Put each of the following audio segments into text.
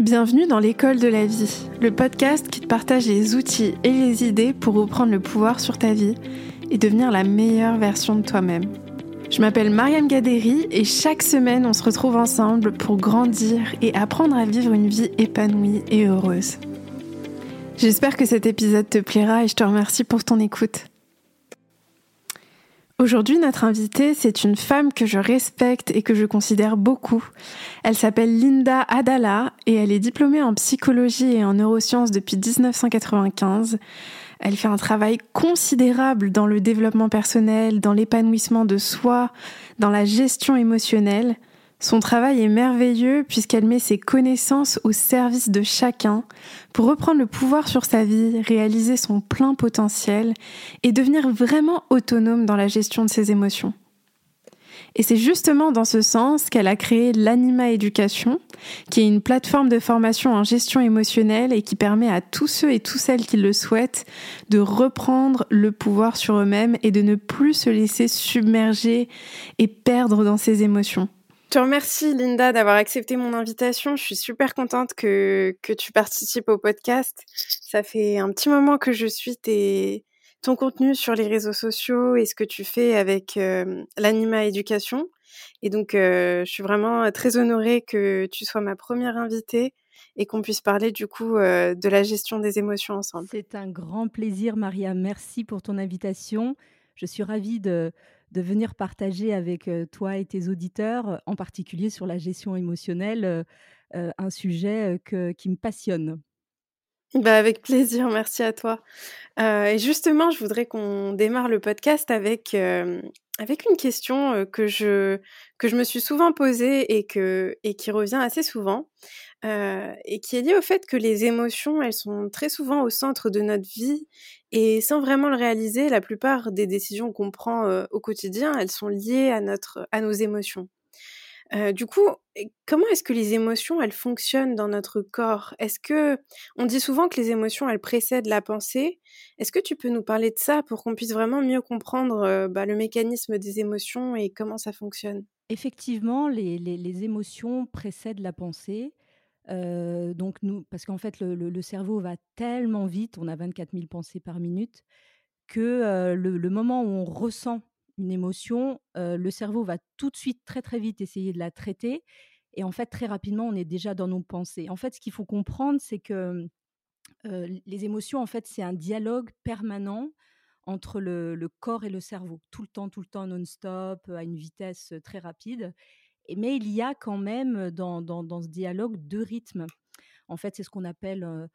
Bienvenue dans l'école de la vie, le podcast qui te partage les outils et les idées pour reprendre le pouvoir sur ta vie et devenir la meilleure version de toi-même. Je m'appelle Mariam Gaderi et chaque semaine on se retrouve ensemble pour grandir et apprendre à vivre une vie épanouie et heureuse. J'espère que cet épisode te plaira et je te remercie pour ton écoute. Aujourd'hui, notre invitée, c'est une femme que je respecte et que je considère beaucoup. Elle s'appelle Linda Adala et elle est diplômée en psychologie et en neurosciences depuis 1995. Elle fait un travail considérable dans le développement personnel, dans l'épanouissement de soi, dans la gestion émotionnelle. Son travail est merveilleux puisqu'elle met ses connaissances au service de chacun pour reprendre le pouvoir sur sa vie, réaliser son plein potentiel et devenir vraiment autonome dans la gestion de ses émotions. Et c'est justement dans ce sens qu'elle a créé l'Anima Éducation, qui est une plateforme de formation en gestion émotionnelle et qui permet à tous ceux et toutes celles qui le souhaitent de reprendre le pouvoir sur eux-mêmes et de ne plus se laisser submerger et perdre dans ses émotions. Je te remercie, Linda, d'avoir accepté mon invitation. Je suis super contente que, que tu participes au podcast. Ça fait un petit moment que je suis tes, ton contenu sur les réseaux sociaux et ce que tu fais avec euh, l'Anima Éducation. Et donc, euh, je suis vraiment très honorée que tu sois ma première invitée et qu'on puisse parler du coup euh, de la gestion des émotions ensemble. C'est un grand plaisir, Maria. Merci pour ton invitation. Je suis ravie de, de venir partager avec toi et tes auditeurs, en particulier sur la gestion émotionnelle, un sujet qui me passionne. Bah avec plaisir, merci à toi. et justement, je voudrais qu'on démarre le podcast avec, avec une question que, je, que je me suis souvent posée et, que, et qui revient assez souvent, et qui est liée au fait que les émotions, elles sont très souvent au centre de notre vie et sans vraiment le réaliser, la plupart des décisions qu'on prend euh, au quotidien, elles sont liées à, notre, à nos émotions. Du coup, comment est-ce que les émotions, elles fonctionnent dans notre corps? Est-ce que on dit souvent que les émotions, elles précèdent la pensée. Est-ce que tu peux nous parler de ça pour qu'on puisse vraiment mieux comprendre bah, le mécanisme des émotions et comment ça fonctionne? Effectivement, les, les, émotions précèdent la pensée. Donc nous, parce qu'en fait, le, cerveau va tellement vite, on a 24 000 pensées par minute, que le, moment où on ressent une émotion, le cerveau va tout de suite très très vite essayer de la traiter. Et en fait, très rapidement, on est déjà dans nos pensées. En fait, ce qu'il faut comprendre, c'est que les émotions, en fait, c'est un dialogue permanent entre le, corps et le cerveau, tout le temps, tout le temps, non-stop, à une vitesse très rapide mais il y a quand même dans, dans, ce dialogue deux rythmes. En fait, c'est ce qu'on appelle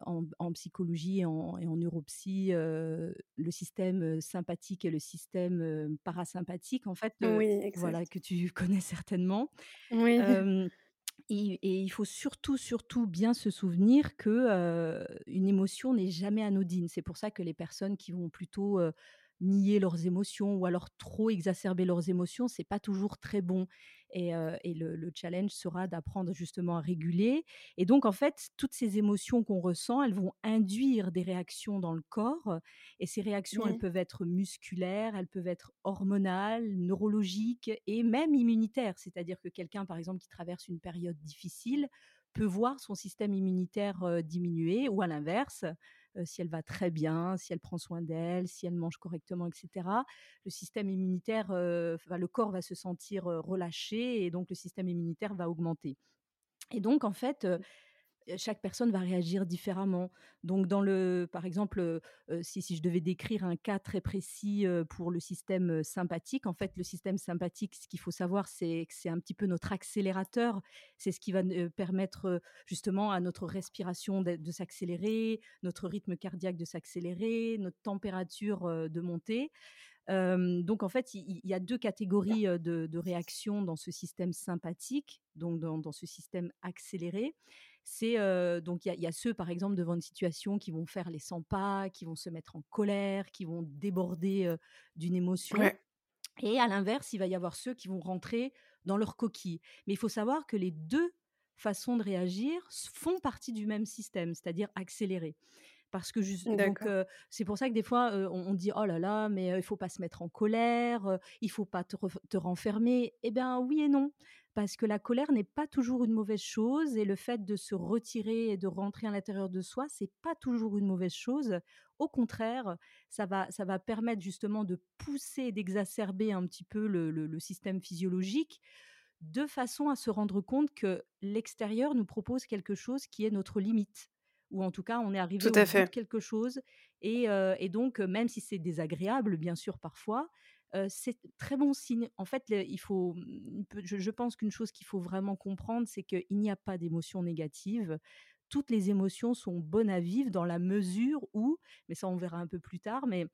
en, psychologie et en, et en neuropsy le système sympathique et le système parasympathique. En fait, voilà que tu connais certainement. Oui. Et, il faut surtout, surtout bien se souvenir que une émotion n'est jamais anodine. C'est pour ça que les personnes qui vont plutôt nier leurs émotions ou alors trop exacerber leurs émotions, c'est pas toujours très bon. Et, le, challenge sera d'apprendre justement à réguler. Et donc, en fait, toutes ces émotions qu'on ressent, elles vont induire des réactions dans le corps. Et ces réactions, elles peuvent être musculaires, elles peuvent être hormonales, neurologiques et même immunitaires. C'est-à-dire que quelqu'un, par exemple, qui traverse une période difficile, peut voir son système immunitaire diminuer ou à l'inverse, si elle va très bien, si elle prend soin d'elle, si elle mange correctement, etc. Le système immunitaire, le corps va se sentir relâché et donc le système immunitaire va augmenter. Et donc, en fait, chaque personne va réagir différemment. Donc, dans le, par exemple, si, si, je devais décrire un cas très précis pour le système sympathique, en fait, le système sympathique, ce qu'il faut savoir, c'est que c'est un petit peu notre accélérateur. C'est ce qui va permettre justement à notre respiration de, s'accélérer, notre rythme cardiaque de s'accélérer, notre température de monter. donc en fait, il, y a deux catégories de, réactions dans ce système sympathique, donc dans ce système accéléré c'est donc il y, a ceux par exemple devant une situation qui vont faire les 100 pas, qui vont se mettre en colère, qui vont déborder d'une émotion. Et à l'inverse, il va y avoir ceux qui vont rentrer dans leur coquille. Mais il faut savoir que les deux façons de réagir font partie du même système, c'est-à-dire accélérer. Parce que donc c'est pour ça que des fois on, dit oh là là mais il faut pas se mettre en colère, il faut pas te, te renfermer. Eh bien oui et non parce que la colère n'est pas toujours une mauvaise chose et le fait de se retirer et de rentrer à l'intérieur de soi, c'est pas toujours une mauvaise chose. Au contraire, ça va, ça va permettre justement de pousser, d'exacerber un petit peu le, le, système physiologique de façon à se rendre compte que l'extérieur nous propose quelque chose qui est notre limite ou en tout cas on est arrivé au bout de quelque chose et, et donc même si c'est désagréable bien sûr parfois c'est très bon signe. En fait, il faut, mmh, je, pense qu'une chose qu'il faut vraiment comprendre, c'est qu'il n'y a pas d'émotions négatives. Toutes les émotions sont bonnes à vivre dans la mesure où, mais ça on verra un peu plus tard, mais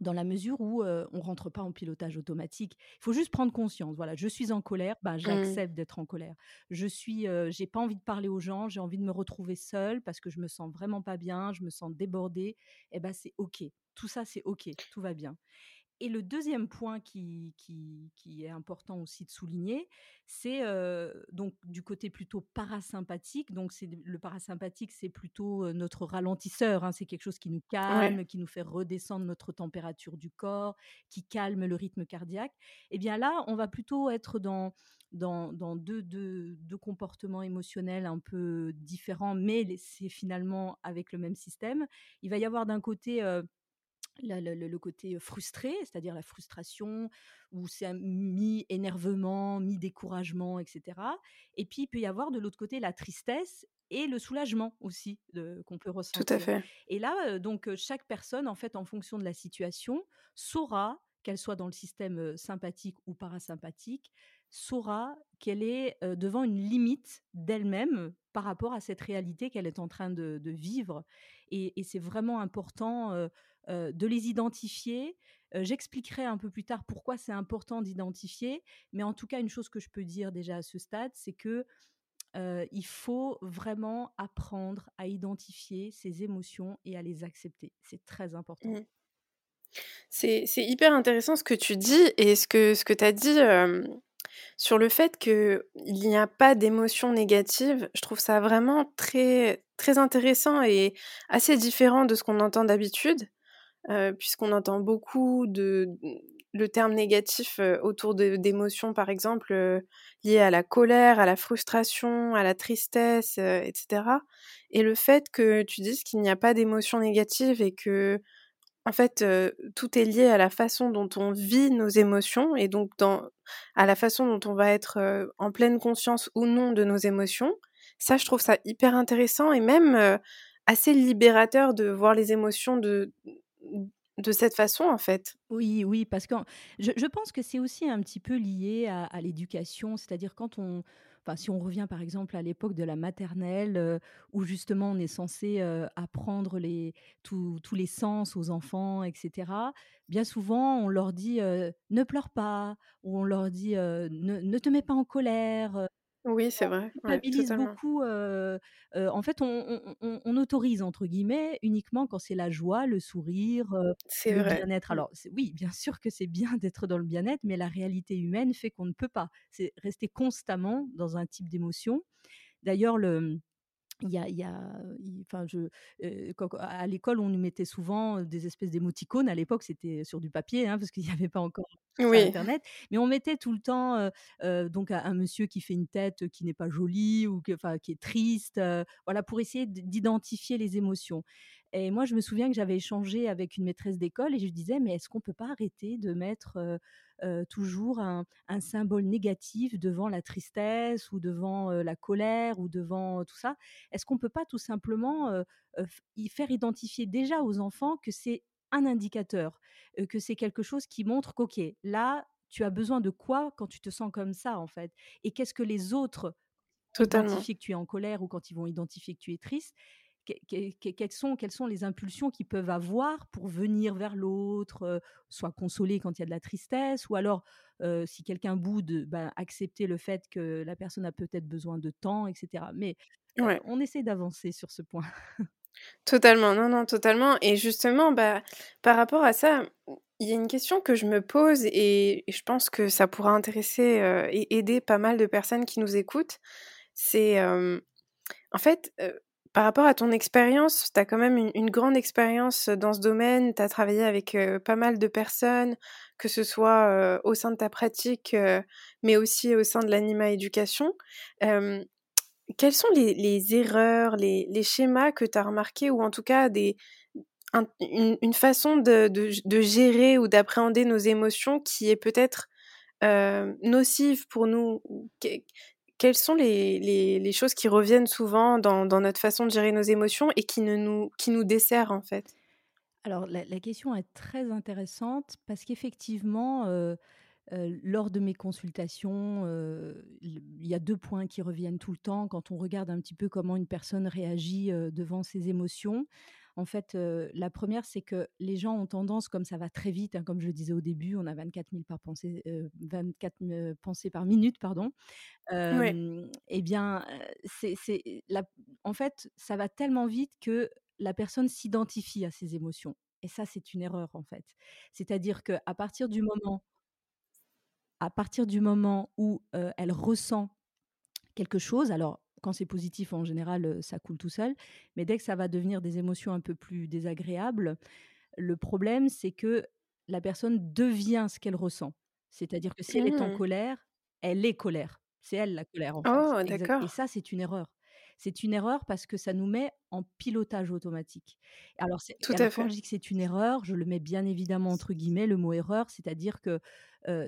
dans la mesure où on on rentre pas en pilotage automatique. Il faut juste prendre conscience. Voilà, je suis en colère, bah, mmh. j'accepte d'être en colère. Je suis, j'ai pas envie de parler aux gens, j'ai envie de me retrouver seule parce que je me sens vraiment pas bien, je me sens débordée. Et eh ben c'est ok. Tout ça c'est ok, tout va bien. Et le deuxième point qui, qui, est important aussi de souligner, c'est donc du côté plutôt parasympathique. Donc c'est le parasympathique, c'est plutôt notre ralentisseur. Hein. c'est quelque chose qui nous calme, qui nous fait redescendre notre température du corps, qui calme le rythme cardiaque. Et eh bien là, on va plutôt être dans dans, dans deux, deux, deux, comportements émotionnels un peu différents, mais c'est finalement avec le même système. Il va y avoir d'un côté le, côté frustré, c'est-à-dire la frustration, où c'est mi-énervement, mi-découragement, etc. Et puis, il peut y avoir de l'autre côté la tristesse et le soulagement aussi qu'on peut ressentir. Tout à fait. Et là, donc, chaque personne, en fait, en fonction de la situation, saura, qu'elle soit dans le système sympathique ou parasympathique, saura qu'elle est devant une limite d'elle-même par rapport à cette réalité qu'elle est en train de, vivre. Et, c'est vraiment important de les identifier. J'expliquerai un peu plus tard pourquoi c'est important d'identifier, mais en tout cas, une chose que je peux dire déjà à ce stade, c'est que il faut vraiment apprendre à identifier ses émotions et à les accepter. C'est très important. Mmh. C'est hyper intéressant ce que tu dis et ce que, ce que tu as dit sur le fait qu'il n'y a pas d'émotions négatives. Je trouve ça vraiment très, très intéressant et assez différent de ce qu'on entend d'habitude puisqu'on entend beaucoup de le terme négatif autour d'émotions, par exemple, liées à la colère, à la frustration, à la tristesse, etc. Et le fait que tu dises qu'il n'y a pas d'émotions négatives et que, en fait, tout est lié à la façon dont on vit nos émotions et donc à la façon dont on va être en pleine conscience ou non de nos émotions. Ça, je trouve ça hyper intéressant et même assez libérateur de voir les émotions de, de cette façon, en fait. Oui, oui, parce que je, pense que c'est aussi un petit peu lié à, l'éducation, c'est-à-dire quand on, enfin, si on revient par exemple à l'époque de la maternelle, euh, où justement on est censé euh, apprendre les, tous les sens aux enfants, etc. Bien souvent, on leur dit euh, ne pleure pas, ou on leur dit ne, ne, te mets pas en colère. Oui, c'est vrai. Ouais, beaucoup. en fait, on, autorise entre guillemets uniquement quand c'est la joie, le sourire, le bien-être. Mmh. Alors oui, bien sûr que c'est bien d'être dans le bien-être, mais la réalité humaine fait qu'on ne peut pas. C'est rester constamment dans un type d'émotion. D'ailleurs, le il y a, il y a enfin, je, à l'école, on nous mettait souvent des espèces d'émoticônes. À l'époque, c'était sur du papier, hein, parce qu'il n'y avait pas encore Internet. Mais on mettait tout le temps donc un, monsieur qui fait une tête qui n'est pas jolie ou que, enfin, qui est triste, voilà, pour essayer d'identifier les émotions. Et moi, je me souviens que j'avais échangé avec une maîtresse d'école et je disais, mais est-ce qu'on peut pas arrêter de mettre toujours un, symbole négatif devant la tristesse ou devant la colère ou devant tout ça? Est-ce qu'on peut pas tout simplement y faire identifier déjà aux enfants que c'est un indicateur, que c'est quelque chose qui montre qu'ok, là, tu as besoin de quoi quand tu te sens comme ça, en fait? Et qu'est-ce que les autres identifient que tu es en colère ou quand ils vont identifier que tu es triste quelles sont, quelles sont les impulsions qu'ils peuvent avoir pour venir vers l'autre, soit consoler quand il y a de la tristesse, ou alors, si quelqu'un boude, ben, accepter le fait que la personne a peut-être besoin de temps, etc. Mais on essaie d'avancer sur ce point. Totalement, non, non, totalement. Et justement, bah, par rapport à ça, il y a une question que je me pose et, je pense que ça pourra intéresser et aider pas mal de personnes qui nous écoutent. C'est, en fait, par rapport à ton expérience, tu as quand même une, grande expérience dans ce domaine, tu as travaillé avec pas mal de personnes, que ce soit au sein de ta pratique, mais aussi au sein de l'anima éducation. quelles sont les, erreurs, les, schémas que tu as remarqués, ou en tout cas des, une, façon de, gérer ou d'appréhender nos émotions qui est peut-être nocive pour nous quelles sont les, choses qui reviennent souvent dans, notre façon de gérer nos émotions et qui, nous, qui desserrent en fait? Alors la, question est très intéressante parce qu'effectivement, euh, euh, lors de mes consultations, euh, il y a deux points qui reviennent tout le temps quand on regarde un petit peu comment une personne réagit devant ses émotions. En fait, la première, c'est que les gens ont tendance, comme ça va très vite, hein, comme je le disais au début, on a 24 000 par pensée, 24 pensées par minute, pardon. Eh bien, c'est, en fait, ça va tellement vite que la personne s'identifie à ses émotions. Et ça, c'est une erreur, en fait. C'est-à-dire qu'à partir du moment, à partir du moment où elle ressent quelque chose, alors quand c'est positif, en général, ça coule tout seul. Mais dès que ça va devenir des émotions un peu plus désagréables, le problème, c'est que la personne devient ce qu'elle ressent. C'est-à-dire que si elle est en mmh. colère, elle est colère. C'est elle la colère, en oh, d'accord. Et ça, c'est une erreur. C'est une erreur parce que ça nous met en pilotage automatique. Alors, Tout à quand je dis que c'est une erreur, je le mets bien évidemment entre guillemets, le mot erreur, c'est-à-dire que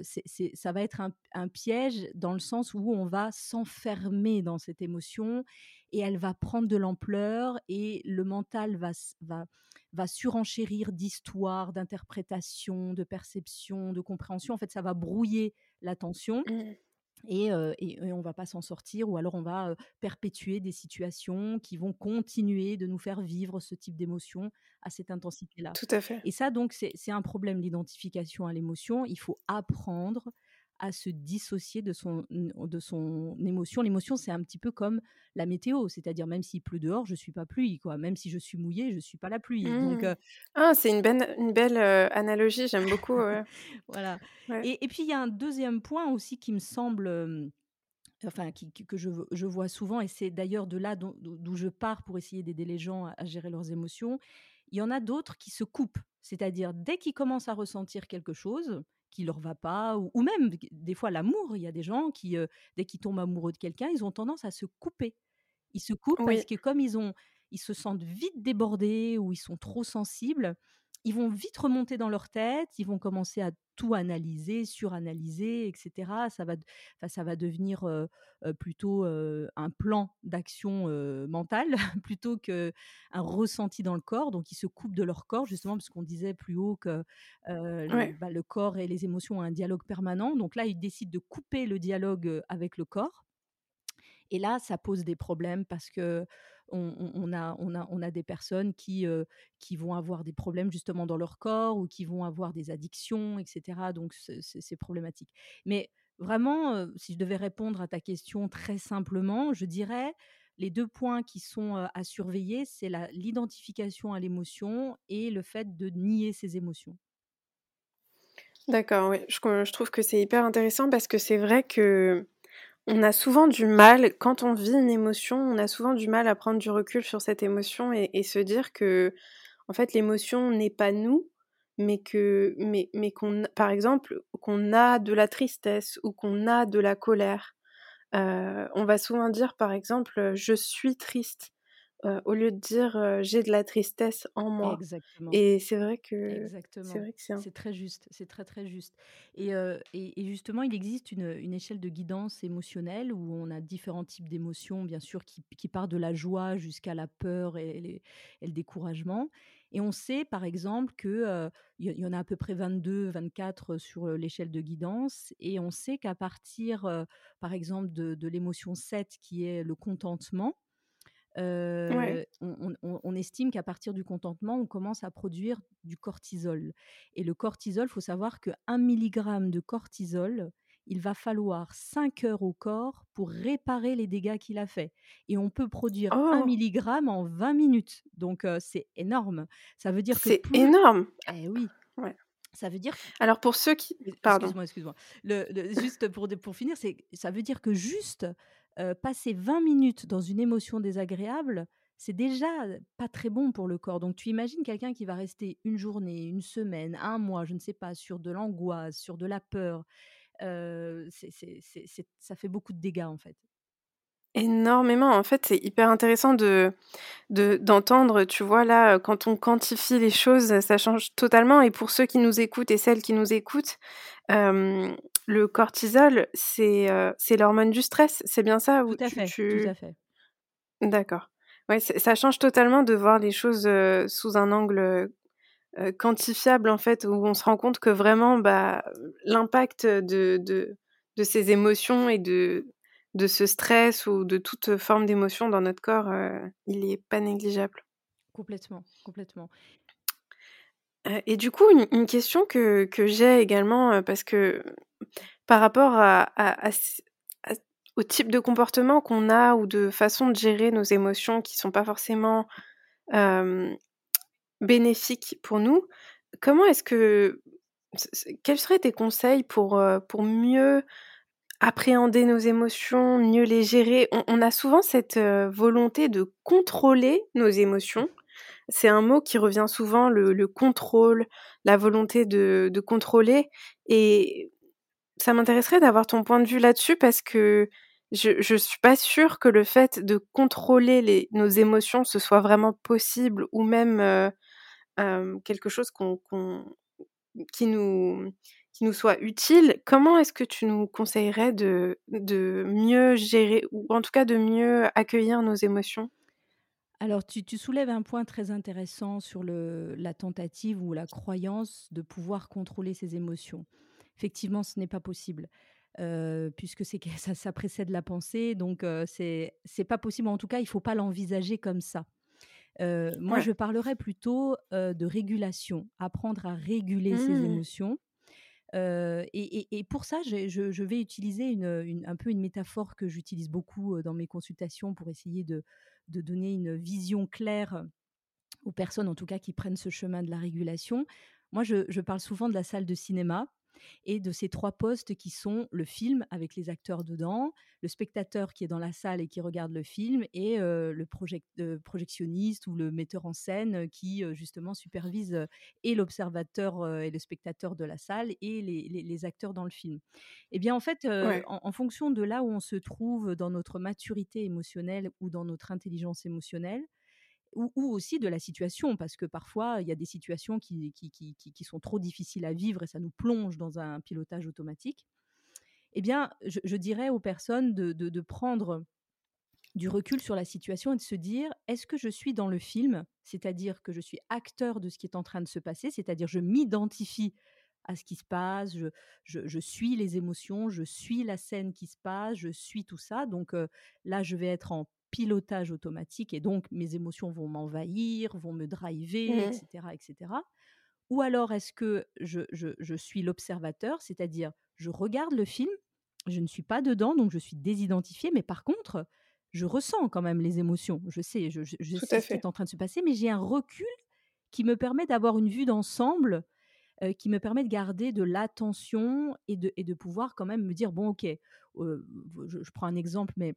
c'est, ça va être un, piège dans le sens où on va s'enfermer dans cette émotion et elle va prendre de l'ampleur et le mental va, va, surenchérir d'histoires, d'interprétations, de perceptions, de compréhension. En fait, ça va brouiller l'attention. Mmh. Et, et, on va pas s'en sortir ou alors on va perpétuer des situations qui vont continuer de nous faire vivre ce type d'émotion à cette intensité-là. Tout à fait. Et ça, donc, c'est un problème d'identification à l'émotion. Il faut apprendre à se dissocier de son, de son émotion. L'émotion, c'est un petit peu comme la météo, c'est-à-dire même s'il pleut dehors, je suis pas pluie, quoi. Même si je suis mouillée, je suis pas la pluie. Donc, mmh. ah, c'est une, belle, une belle analogie, j'aime beaucoup. voilà. Et, et, puis il y a un deuxième point aussi qui me semble enfin que je, je, vois souvent, et c'est d'ailleurs de là d'où je pars pour essayer d'aider les gens à, gérer leurs émotions, il y en a d'autres qui se coupent. C'est-à-dire, dès qu'ils commencent à ressentir quelque chose qui leur va pas, ou, même des fois l'amour, il y a des gens qui, dès qu'ils tombent amoureux de quelqu'un, ils ont tendance à se couper. Ils se coupent parce que comme ils, ont, ils se sentent vite débordés ou ils sont trop sensibles, ils vont vite remonter dans leur tête, ils vont commencer à tout analyser, suranalyser, etc. Ça va, ça va devenir plutôt un plan d'action mentale plutôt qu'un ressenti dans le corps. Donc, ils se coupent de leur corps, justement, parce qu'on disait plus haut que le, bah, le corps et les émotions ont un dialogue permanent. Donc là, ils décident de couper le dialogue avec le corps. Et là, ça pose des problèmes parce que on, a, on, a, on a des personnes qui, qui vont avoir des problèmes justement dans leur corps ou qui vont avoir des addictions, etc. Donc, c'est problématique. Mais vraiment, si je devais répondre à ta question très simplement, je dirais les deux points qui sont à surveiller, c'est l'identification à l'émotion et le fait de nier ses émotions. D'accord, oui. Je trouve que c'est hyper intéressant parce que c'est vrai que on a souvent du mal, quand on vit une émotion, on a souvent du mal à prendre du recul sur cette émotion et, se dire que, en fait, l'émotion n'est pas nous, mais que, mais, mais qu'on, par exemple, qu'on a de la tristesse ou qu'on a de la colère. Euh, on va souvent dire, par exemple, je suis triste au lieu de dire j'ai de la tristesse en moi. Exactement. Et c'est vrai que c'est très juste, c'est très très juste. Et, et, justement, il existe une, une, échelle de guidance émotionnelle où on a différents types d'émotions, bien sûr, qui, qui partent de la joie jusqu'à la peur et, et, le découragement. Et on sait, par exemple, qu'il il y, en a à peu près 22, 24 sur l'échelle de guidance. Et on sait qu'à partir, par exemple, de, de l'émotion 7, qui est le contentement, on, estime qu'à partir du contentement, on commence à produire du cortisol. Et le cortisol, il faut savoir que 1 mg de cortisol, il va falloir 5 heures au corps pour réparer les dégâts qu'il a fait. Et on peut produire 1 mg en 20 minutes. Donc c'est énorme. Ça veut dire que... C'est énorme Eh oui. Ça veut dire. Alors pour ceux qui. Pardon. Excuse-moi, excuse-moi. juste pour, pour finir, ça veut dire que juste passer 20 minutes dans une émotion désagréable, c'est déjà pas très bon pour le corps. Donc tu imagines quelqu'un qui va rester une journée, une semaine, un mois, je ne sais pas, sur de l'angoisse, sur de la peur. Ça fait beaucoup de dégâts, en fait. Énormément. En fait, c'est hyper intéressant de de d'entendre, tu vois, là, quand on quantifie les choses, ça change totalement et pour ceux qui nous écoutent et celles qui nous écoutent, le cortisol, c'est, heu, c'est l'hormone du stress, c'est bien ça? Ou Tout à tu fait, tout tu à fait. d'accord. Ouais, ça change totalement de voir les choses, heu, sous un angle, heu, quantifiable, en fait, où on se rend compte que vraiment, bah, l'impact de de de ces émotions et de de ce stress ou de toute forme d'émotion dans notre corps, il est pas négligeable. Complètement, complètement. Et du coup, une une question que que j'ai également, parce que par rapport à au type de comportement qu'on a ou de façon de gérer nos émotions qui sont pas forcément, hem, bénéfiques pour nous, comment est-ce que quels seraient tes conseils pour, heu, pour mieux appréhender nos émotions, mieux les gérer? On a souvent cette, heu, volonté de contrôler nos émotions. C'est un mot qui revient souvent, le le contrôle, la volonté de de contrôler et ça m'intéresserait d'avoir ton point de vue là-dessus parce que je je suis pas sûre que le fait de contrôler nos émotions, ce soit vraiment possible ou même, heu, hem, quelque chose qui nous soit utile. Comment est-ce que tu nous conseillerais de mieux gérer ou en tout cas de mieux accueillir nos émotions? Alors tu soulèves un point très intéressant sur la tentative ou la croyance de pouvoir contrôler ses émotions. Effectivement, ce n'est pas possible, puisque c'est ça ça précède la pensée donc heu, c'est c'est pas possible. En tout cas, il faut pas l'envisager comme ça. Moi, Ouais. je parlerais plutôt, de régulation, apprendre à réguler ses Mmh. émotions et et et pour ça, je je vais utiliser une, une un peu une métaphore que j'utilise beaucoup, dans mes consultations pour essayer de de donner une vision claire aux personnes, en tout cas, qui prennent ce chemin de la régulation. Moi, je je parle souvent de la salle de cinéma et de ces 3 postes qui sont le film avec les acteurs dedans, le spectateur qui est dans la salle et qui regarde le film et heu, le projec heu, projectionniste ou le metteur en scène, heu, qui, heu, justement supervise, et l'observateur, et le spectateur de la salle et les les les acteurs dans le film. Et bien, en fait, heu, Ouais. en en fonction de là où on se trouve dans notre maturité émotionnelle ou dans notre intelligence émotionnelle, ou ou aussi de la situation, parce que parfois, il y a des situations qui sont trop difficiles à vivre et ça nous plonge dans un pilotage automatique. Eh bien, je dirais aux personnes de prendre du recul sur la situation et de se dire: «Est-ce que je suis dans le film?» c'est-à-dire que je suis acteur de ce qui est en train de se passer, c'est-à-dire je m'identifie à ce qui se passe, je suis les émotions, je suis la scène qui se passe, je suis tout ça donc heu, là, je vais être en pilotage automatique et donc mes émotions vont m'envahir, vont me driver et Mmh. cetera et cetera. Ou alors est-ce que je je je suis l'observateur, c'est-à-dire je regarde le film, je ne suis pas dedans, donc je suis désidentifiée, mais par contre, je ressens quand même les émotions. Je sais, je sais ce qui est en train de se passer, mais j'ai un recul qui me permet d'avoir une vue d'ensemble, qui me permet de garder de l'attention et de et de pouvoir quand même me dire: «Bon OK», je prends un exemple, mais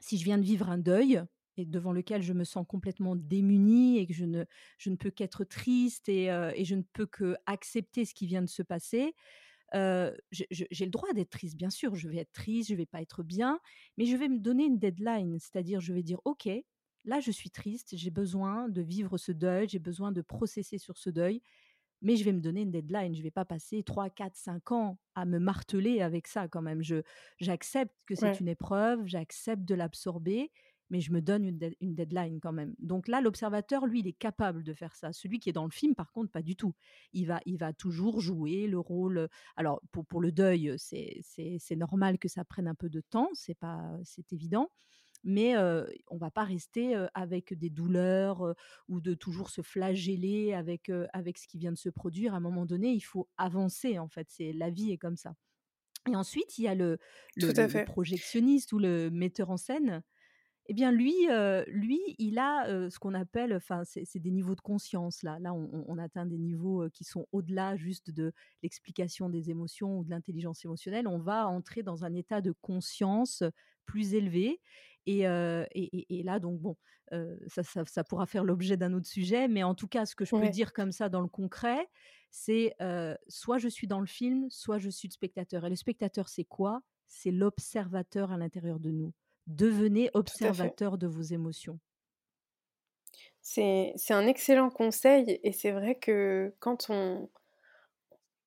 si je viens de vivre un deuil et devant lequel je me sens complètement démunie et que je ne je ne peux qu'être triste et heu et je ne peux qu'accepter ce qui vient de se passer, je j'ai le droit d'être triste, bien sûr, je vais être triste, je vais pas être bien, mais je vais me donner une deadline. C'est-à-dire, je vais dire: «OK, là, je suis triste, j'ai besoin de vivre ce deuil, j'ai besoin de processer sur ce deuil mais je vais me donner une deadline. Je vais pas passer 3, 4, 5 ans à me marteler avec ça quand même. Je j'accepte que c'est Ouais. une épreuve, j'accepte de l'absorber, mais je me donne une dead une deadline quand même. Donc là, l'observateur, lui, il est capable de faire ça. Celui qui est dans le film, par contre, pas du tout. Il va il va toujours jouer le rôle, alors pour pour le deuil, c'est normal que ça prenne un peu de temps, c'est pas c'est évident mais heu, on va pas rester, avec des douleurs, ou de toujours se flageller avec, avec ce qui vient de se produire. À un moment donné, il faut avancer en fait, c'est la vie est comme ça. Et ensuite, il y a le le projectionniste ou le metteur en scène. Eh bien lui, heu, lui, il a, heu, ce qu'on appelle enfin, c'est des niveaux de conscience là. Là, on atteint des niveaux, heu, qui sont au-delà juste de l'explication des émotions ou de l'intelligence émotionnelle. On va entrer dans un état de conscience, plus élevé. Et, et, là, donc bon, ça, ça, pourra faire l'objet d'un autre sujet, mais en tout cas, ce que je peux dire comme ça dans le concret, c'est soit je suis dans le film, soit je suis le spectateur. Et le spectateur, c'est quoi? C'est l'observateur à l'intérieur de nous. Devenez observateur de vos émotions. C'est un excellent conseil et c'est vrai que quand on,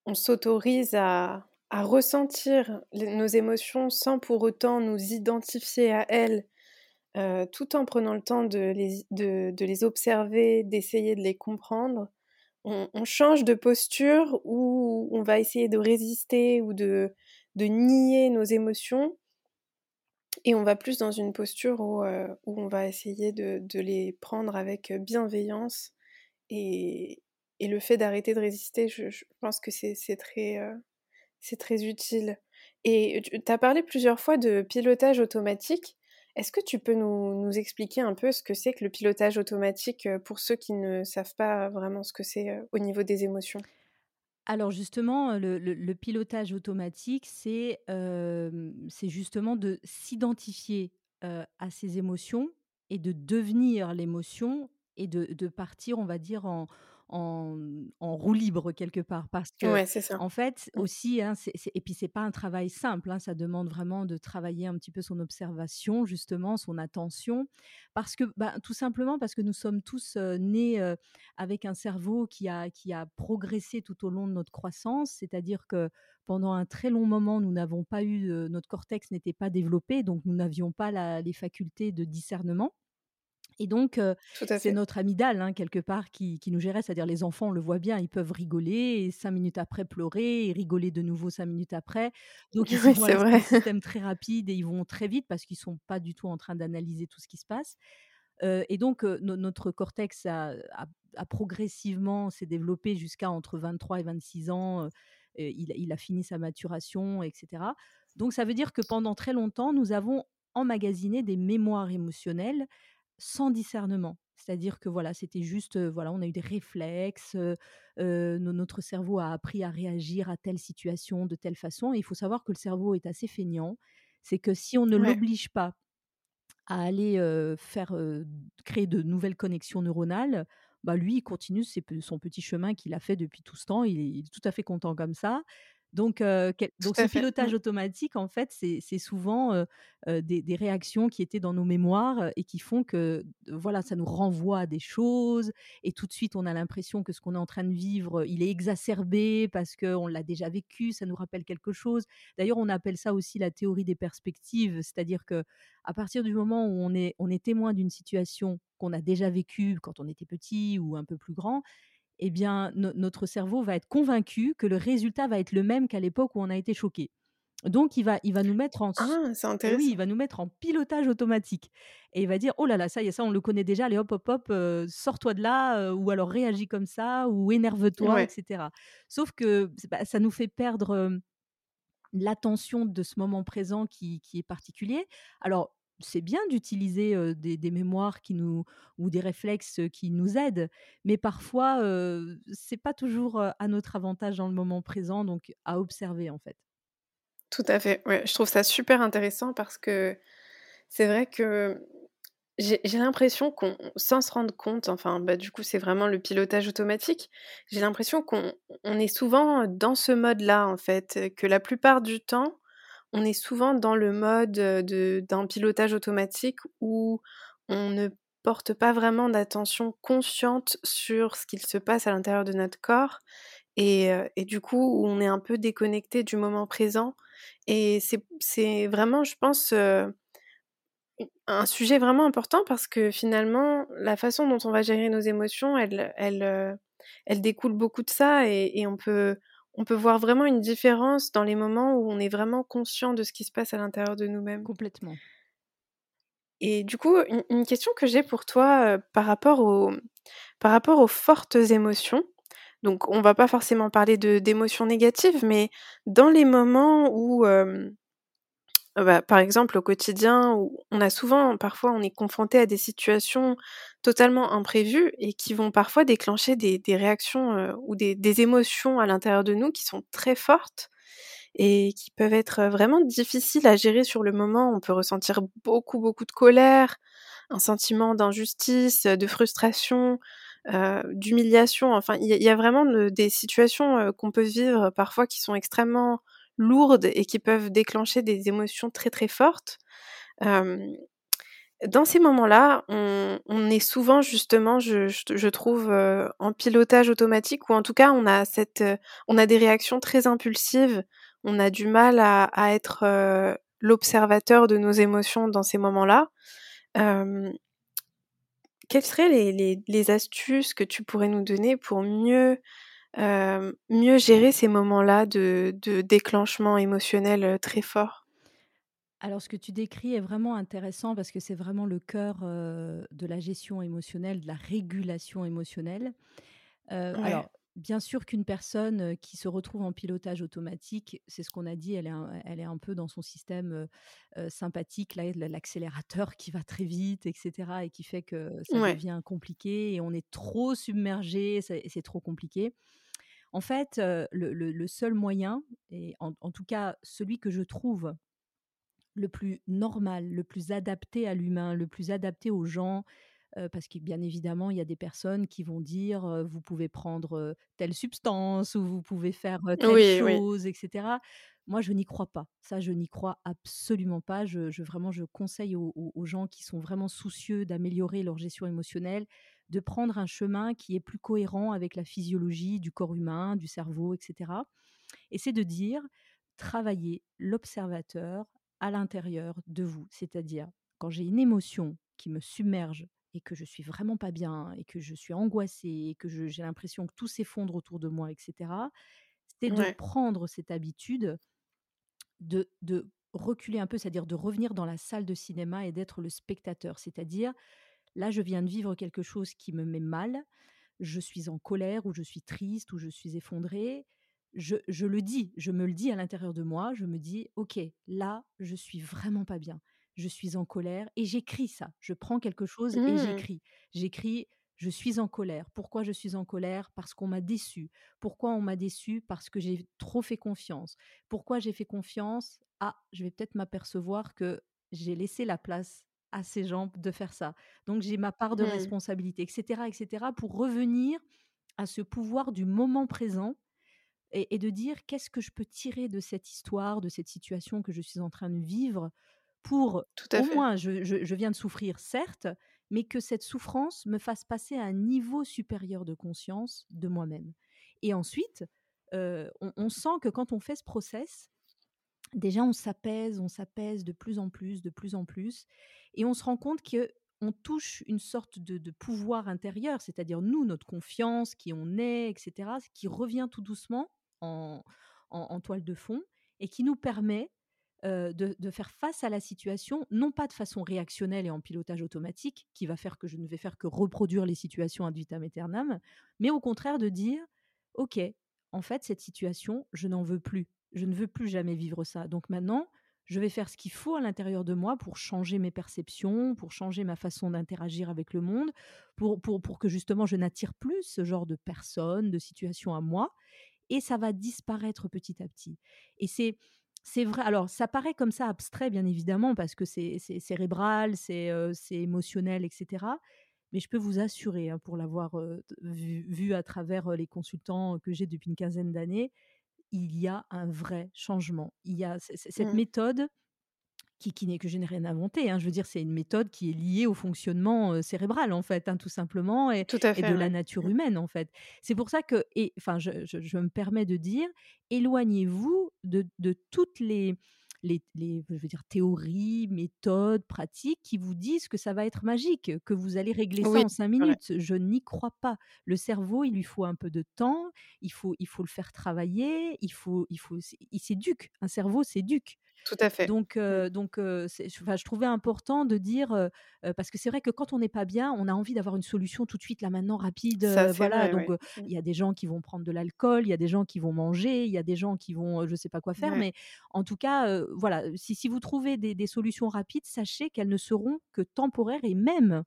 on s'autorise à, à, ressentir nos émotions sans pour autant nous identifier à elles, euh, tout en prenant le temps de les, de, de les observer, d'essayer de les comprendre, on, on, change de posture où on va essayer de résister ou de, de nier nos émotions et on va plus dans une posture où, euh, où on va essayer de, de, les prendre avec bienveillance. Et, et le fait d'arrêter de résister, je, pense que c'est très, c'est très utile. Et tu as parlé plusieurs fois de pilotage automatique. Est-ce que tu peux nous, nous, expliquer un peu ce que c'est que le pilotage automatique pour ceux qui ne savent pas vraiment ce que c'est au niveau des émotions? Alors justement, le, pilotage automatique, c'est justement de s'identifier à ses émotions et de devenir l'émotion et de, partir, on va dire, en, en, roue libre quelque part parce que en fait mmh. aussi hein, et puis c'est pas un travail simple hein, ça demande vraiment de travailler un petit peu son observation justement son attention parce que bah, tout simplement parce que nous sommes tous nés avec un cerveau qui a qui a progressé tout au long de notre croissance c'est-à-dire que pendant un très long moment nous n'avons pas eu notre cortex n'était pas développé donc nous n'avions pas les facultés de discernement et donc, c'est notre amygdale, hein, quelque part, qui, nous gérait. C'est-à-dire, les enfants, on le voit bien, ils peuvent rigoler, et cinq minutes après pleurer, et rigoler de nouveau cinq minutes après. Donc, ils ont un système très rapide et ils vont très vite parce qu'ils ne sont pas du tout en train d'analyser tout ce qui se passe. et donc, notre cortex a, progressivement s'est développé jusqu'à entre 23 et 26 ans. Il, il, a fini sa maturation, etc. Donc, ça veut dire que pendant très longtemps, nous avons emmagasiné des mémoires émotionnelles sans discernement. C'est-à-dire que voilà, c'était juste, voilà, on a eu des réflexes, notre cerveau a appris à réagir à telle situation de telle façon. Et il faut savoir que le cerveau est assez feignant. C'est que si on ne l'oblige pas à aller faire créer de nouvelles connexions neuronales, bah lui, il continue son petit chemin qu'il a fait depuis tout ce temps. il est tout à fait content comme ça. Donc, donc ce pilotage mmh. automatique, en fait, c'est souvent des, réactions qui étaient dans nos mémoires et qui font que, voilà, ça nous renvoie à des choses. Et tout de suite, on a l'impression que ce qu'on est en train de vivre, il est exacerbé parce qu'on l'a déjà vécu, ça nous rappelle quelque chose. D'ailleurs, on appelle ça aussi la théorie des perspectives, c'est-à-dire que à partir du moment où on est, on est témoin d'une situation qu'on a déjà vécue quand on était petit ou un peu plus grand, eh bien, notre cerveau va être convaincu que le résultat va être le même qu'à l'époque où on a été choqué. Donc, il va, il va nous mettre en ah, eh oui, il va nous mettre en pilotage automatique et il va dire oh là là ça y est ça on le connaît déjà allez hop hop hop euh, sors-toi de là euh, ou alors réagis comme ça ou énerve-toi etc. Sauf que ça nous fait perdre l'attention de ce moment présent qui, qui est particulier. Alors c'est bien d'utiliser des, mémoires qui nous ou des réflexes qui nous aident, mais parfois c'est pas toujours à notre avantage dans le moment présent, donc à observer en fait. Tout à fait. Ouais, je trouve ça super intéressant parce que c'est vrai que j'ai l'impression qu'on, sans se rendre compte, enfin, bah, du coup, c'est vraiment le pilotage automatique. J'ai l'impression qu'on est souvent dans ce mode-là, en fait, que la plupart du temps, on est souvent dans le mode d'un pilotage automatique où on ne porte pas vraiment d'attention consciente sur ce qu'il se passe à l'intérieur de notre corps et, du coup on est un peu déconnecté du moment présent et c'est vraiment je pense un sujet vraiment important parce que finalement la façon dont on va gérer nos émotions elle elle elle découle beaucoup de ça et on peut on peut voir vraiment une différence dans les moments où on est vraiment conscient de ce qui se passe à l'intérieur de nous-mêmes. Complètement. Et du coup, une, question que j'ai pour toi par, rapport aux, par rapport aux fortes émotions. Donc, on va pas forcément parler d'émotions négatives, mais dans les moments où euh, bah, par exemple, au quotidien, on a souvent, parfois, on est confronté à des situations totalement imprévues et qui vont parfois déclencher des, réactions euh, ou des, émotions à l'intérieur de nous qui sont très fortes. et qui peuvent être vraiment difficiles à gérer sur le moment. On peut ressentir beaucoup, beaucoup de colère, un sentiment d'injustice, de frustration, heu, d'humiliation. Enfin, il y a vraiment de des situations, qu'on peut vivre parfois qui sont extrêmement lourdes et qui peuvent déclencher des émotions très, très fortes. Dans ces moments-là, on est souvent justement, je je trouve, heu, en pilotage automatique ou en tout cas on a cette, heu, on a des réactions très impulsives. On a du mal à être, heu, l'observateur de nos émotions dans ces moments-là. Quelles seraient les les astuces que tu pourrais nous donner pour mieux, hem, mieux gérer ces moments-là de de déclenchement émotionnel, heu, très fort? Alors ce que tu décris est vraiment intéressant parce que c'est vraiment le cœur, heu, de la gestion émotionnelle, de la régulation émotionnelle. Ouais. alors bien sûr qu'une personne, qui se retrouve en pilotage automatique, c'est ce qu'on a dit, elle est un elle est un peu dans son système, heu, sympathique, l'accélérateur qui va très vite et cetera et qui fait que ça Ouais. devient compliqué et on est trop submergé, c'est trop compliqué. En fait, le le le seul moyen et en en tout cas celui que je trouve le plus normal, le plus adapté à l'humain, le plus adapté aux gens, parce que bien évidemment, il y a des personnes qui vont dire, «Vous pouvez prendre, telle substance ou vous pouvez faire, telle Oui, chose» et cetera. Moi, je n'y crois pas. Ça, je n'y crois absolument pas. Je je vraiment, je conseille aux gens qui sont vraiment soucieux d'améliorer leur gestion émotionnelle, de prendre un chemin qui est plus cohérent avec la physiologie du corps humain, du cerveau et cetera et c'est de dire: travailler l'observateur à l'intérieur de vous. C'est-à-dire, quand j'ai une émotion qui me submerge et que je suis vraiment pas bien et que je suis angoissée et que j'ai l'impression que tout s'effondre autour de moi et cetera, c'est de prendre cette habitude de de reculer un peu, c'est-à-dire de revenir dans la salle de cinéma et d'être le spectateur. C'est-à-dire, là, je viens de vivre quelque chose qui me met mal, je suis en colère ou je suis triste ou je suis effondrée. Je je le dis, je me le dis à l'intérieur de moi, je me dis: «OK, là, je suis vraiment pas bien. Je suis en colère» et j'écris ça. Je prends quelque chose et Mmh. j'écris. J'écris: «Je suis en colère». Pourquoi je suis en colère? Parce qu'on m'a déçu. Pourquoi on m'a déçu? Parce que j'ai trop fait confiance. Pourquoi j'ai fait confiance? Ah, je vais peut-être m'apercevoir que j'ai laissé la place à ces gens de faire ça. Donc j'ai ma part de Mmh. responsabilité et cetera et cetera pour revenir à ce pouvoir du moment présent et et de dire: «Qu'est-ce que je peux tirer de cette histoire, de cette situation que je suis en train de vivre pour Tout à au fait. moins je je je viens de souffrir certes, mais que cette souffrance me fasse passer à un niveau supérieur de conscience de moi-même» et ensuite, on on sent que quand on fait ce process, déjà on s'apaise, on s'apaise de plus en plus, de plus en plus et on se rend compte que on touche une sorte de pouvoir intérieur, c'est-à-dire nous, notre confiance, qui on est et cetera, qui revient tout doucement en en toile de fond et qui nous permet, de de faire face à la situation, non pas de façon réactionnelle et en pilotage automatique, qui va faire que je ne vais faire que reproduire les situations ad vitam aeternam, mais au contraire de dire: «OK, en fait, cette situation, je n'en veux plus. Je ne veux plus jamais vivre ça. Donc maintenant, je vais faire ce qu'il faut à l'intérieur de moi pour changer mes perceptions, pour changer ma façon d'interagir avec le monde, pour, pour, pour que justement je n'attire plus ce genre de personnes, de situations à moi. Et ça va disparaître petit à petit. Et c'est. C'est vrai. Alors, ça paraît comme ça abstrait, bien évidemment, parce que c'est c'est cérébral, c'est euh, c'est émotionnel, etc. Mais je peux vous assurer, hein, pour l'avoir euh, vu, à travers euh, les consultants que j'ai depuis une quinzaine d'années, il y a un vrai changement. Il y a cette Mmh. méthode qui qui n'est que je n'ai rien inventé, hein. Je veux dire, c'est une méthode qui est liée au fonctionnement, cérébral, en fait, hein, tout simplement et Tout de la nature Mmh. humaine, en fait. C'est pour ça que enfin, je je je me permets de dire, éloignez-vous de de toutes les les les je veux dire théories, méthodes, pratiques qui vous disent que ça va être magique, que vous allez régler ça en 5 c'est vrai. minutes. Je n'y crois pas. Le cerveau, il lui faut un peu de temps, il faut il faut le faire travailler, il faut il faut il s'éduque. Un cerveau s'éduque. Tout à fait. Donc Mmh. donc enfin, je trouvais important de dire, parce que c'est vrai que quand on n'est pas bien, on a envie d'avoir une solution tout de suite, là, maintenant, rapide, Ça, voilà. vrai, Donc ouais. Mmh. il y a des gens qui vont prendre de l'alcool, il y a des gens qui vont manger, il y a des gens qui vont, je sais pas quoi faire, Ouais. mais en tout cas, voilà, si si vous trouvez des des solutions rapides, sachez qu'elles ne seront que temporaires et même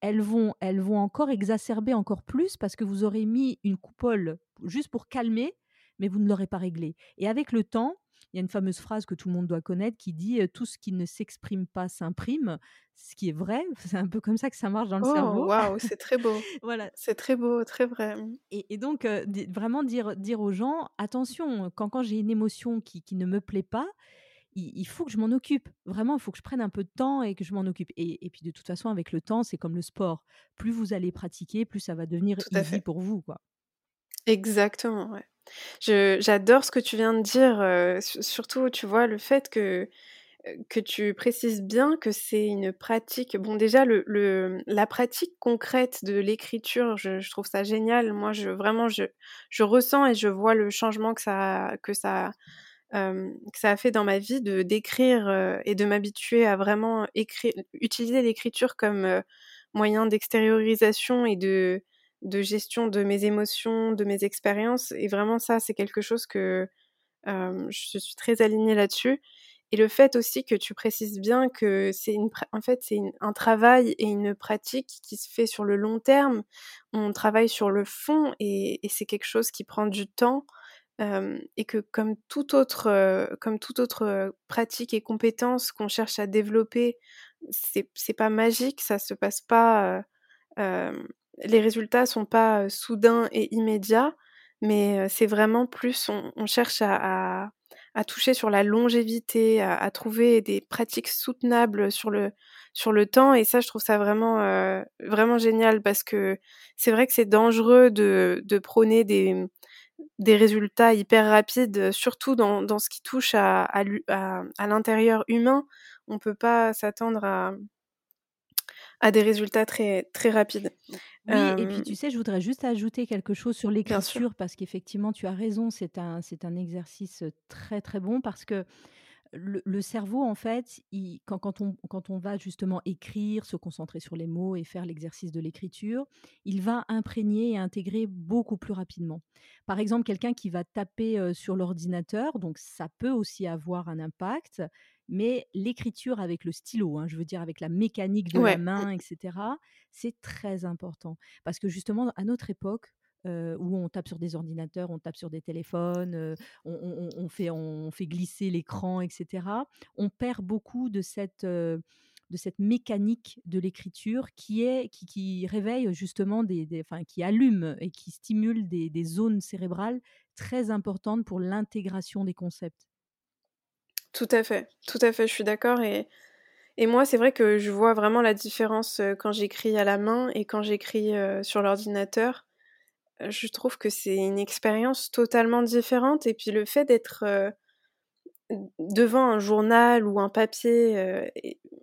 elles vont elles vont encore exacerber encore plus parce que vous aurez mis une coupole juste pour calmer, mais vous ne l'aurez pas réglé. Et avec le temps, il y a une fameuse phrase que tout le monde doit connaître qui dit Tout ce qui ne s'exprime pas s'imprime. Ce qui est vrai, c'est un peu comme ça que ça marche dans le Oh, cerveau. waouh, c'est très beau. voilà. C'est très beau, très vrai. Mmh. Et, et donc, vraiment dire, dire aux gens attention, quand, quand j'ai une émotion qui, qui ne me plaît pas, il, faut que je m'en occupe. Vraiment, il faut que je prenne un peu de temps et que je m'en occupe. Et, et, puis, de toute façon, avec le temps, c'est comme le sport. Plus vous allez pratiquer, plus ça va devenir easy fait. pour vous. Quoi. Exactement, ouais. J'adore ce que tu viens de dire, su surtout, tu vois, le fait que, heu, que tu précises bien que c'est une pratique bon déjà le la pratique concrète de l'écriture, je trouve ça génial. Moi, vraiment, je je ressens et je vois le changement que ça que ça, hem, que ça a fait dans ma vie de d'écrire, et de m'habituer à vraiment écrire utiliser l'écriture comme, moyen d'extériorisation et de de gestion de mes émotions, de mes expériences et vraiment ça, c'est quelque chose que, hem, je suis très alignée là-dessus et le fait aussi que tu précises bien que c'est une en fait, c'est un travail et une pratique qui se fait sur le long terme. On travaille sur le fond et c'est quelque chose qui prend du temps, hem et que comme toute autre, heu, comme toute autre, pratique et compétence qu'on cherche à développer, c'est pas magique, ça se passe pas, les résultats sont pas, soudains et immédiats, mais c'est vraiment plus on cherche à à à toucher sur la longévité, à à trouver des pratiques soutenables sur le sur le temps et ça, je trouve ça vraiment, vraiment génial parce que c'est vrai que c'est dangereux de de prôner des, des résultats hyper rapides, surtout dans dans ce qui touche à à à à l'intérieur humain. On peut pas s'attendre à à des résultats très très rapides. Oui, et puis Hem tu sais, je voudrais juste ajouter quelque chose sur l'écriture parce qu'effectivement, tu as raison, c'est un, c'est un exercice très très bon parce que le, le cerveau, en fait, il- quand, quand, on, quand on va justement écrire, se concentrer sur les mots et faire l'exercice de l'écriture, il va imprégner et intégrer beaucoup plus rapidement. Par exemple, quelqu'un qui va taper euh, sur l'ordinateur, donc ça peut aussi avoir un impact, mais l'écriture avec le stylo, hein, je veux dire avec la mécanique de la Ouais, main, etc., c'est très important. Parce que justement, à notre époque, euh, où on tape sur des ordinateurs, on tape sur des téléphones, euh, on, on- on fait, on fait glisser l'écran, etc., on perd beaucoup de cette, euh, de cette mécanique de l'écriture qui, est, qui, qui réveille justement, des, des- enfin, qui allume et qui stimule des, des zones cérébrales très importantes pour l'intégration des concepts. Tout à fait, tout à fait, je suis d'accord et et moi, c'est vrai que je vois vraiment la différence, heu, quand j'écris à la main et quand j'écris, heu, sur l'ordinateur. Heu, je trouve que c'est une expérience totalement différente et puis le fait d'être, devant un journal ou un papier,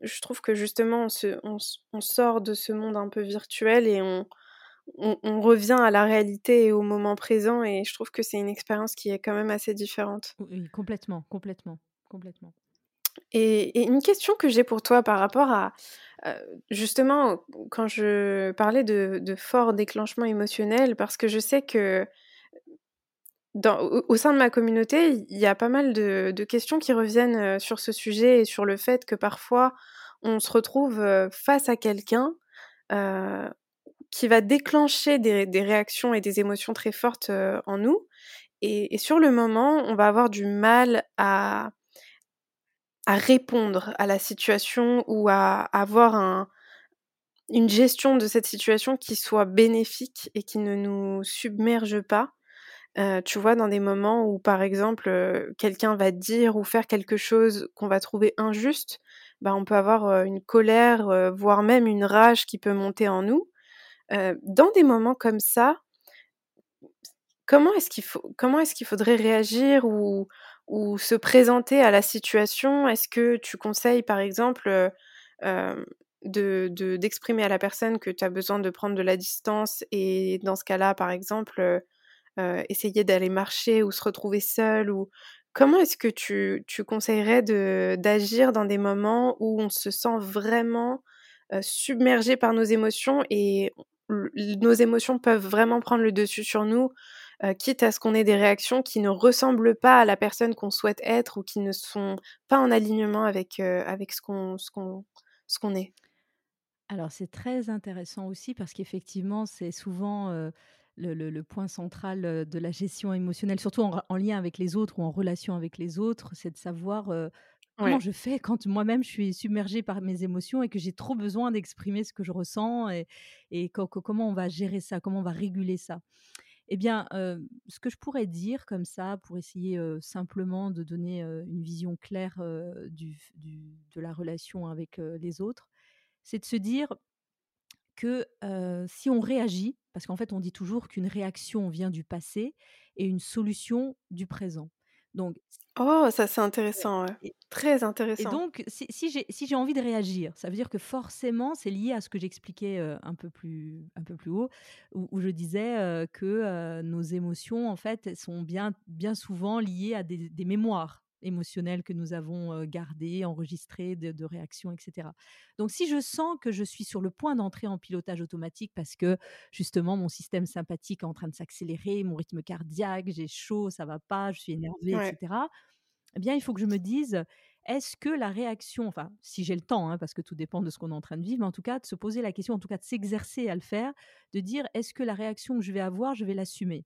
je trouve que justement on se on sort de ce monde un peu virtuel et on on on revient à la réalité et au moment présent et je trouve que c'est une expérience qui est quand même assez différente. Oui, complètement, complètement, complètement. Et une question que j'ai pour toi par rapport à, heu, justement, quand je parlais de de fort déclenchement émotionnel, parce que je sais que au sein de ma communauté, il y a pas mal de questions qui reviennent, heu, sur ce sujet et sur le fait que parfois on se retrouve, heu, face à quelqu'un, qui va déclencher des réactions et des émotions très fortes, en nous et sur le moment, on va avoir du mal à à répondre à la situation ou à avoir un une gestion de cette situation qui soit bénéfique et qui ne nous submerge pas. Heu, tu vois, dans des moments où, par exemple, heu, quelqu'un va dire ou faire quelque chose qu'on va trouver injuste, bah, on peut avoir, heu, une colère, voire même une rage qui peut monter en nous. Dans des moments comme ça, comment est-ce qu'il faut comment est-ce qu'il faudrait réagir ou ou se présenter à la situation? Est-ce que tu conseilles, par exemple, de de d'exprimer à la personne que tu as besoin de prendre de la distance et dans ce cas-là, par exemple, heu, essayer d'aller marcher ou se retrouver seul ou comment est-ce que tu conseillerais d'agir dans des moments où on se sent vraiment, submergé par nos émotions et nos émotions peuvent vraiment prendre le dessus sur nous, heu, quitte à ce qu'on ait des réactions qui ne ressemblent pas à la personne qu'on souhaite être ou qui ne sont pas en alignement avec, heu, avec ce qu'on ce qu'on qu'on est? Alors c'est très intéressant aussi parce qu'effectivement, c'est souvent, heu, le, le, point central de la gestion émotionnelle, surtout en, en, lien avec les autres ou en relation avec les autres, c'est de savoir comment je fais quand moi-même je suis submergée par mes émotions et que j'ai trop besoin d'exprimer ce que je ressens et, et comment on va gérer ça, comment on va réguler ça. Eh bien, ce que je pourrais dire comme ça, pour essayer simplement de donner une vision claire de la relation avec les autres, c'est de se dire que si on réagit, parce qu'en fait on dit toujours qu'une réaction vient du passé et une solution du présent. Donc, oh, ça c'est intéressant, ouais. très intéressant. Et donc, si, si j'ai si envie de réagir, ça veut dire que forcément c'est lié à ce que j'expliquais un peu plus un peu plus haut, où, je disais que nos émotions en fait sont bien bien souvent liées à des, des mémoires émotionnelles que nous avons gardées, enregistrées, de, de, réactions, etc. Donc, si je sens que je suis sur le point d'entrer en pilotage automatique parce que justement mon système sympathique est en train de s'accélérer, mon rythme cardiaque, j'ai chaud, ça va pas, je suis énervée, etc. Eh bien, il faut que je me dise, est-ce que la réaction, enfin, si j'ai le temps, hein, parce que tout dépend de ce qu'on est en train de vivre, mais en tout cas, de se poser la question, en tout cas, de s'exercer à le faire, de dire, est-ce que la réaction que je vais avoir, je vais l'assumer?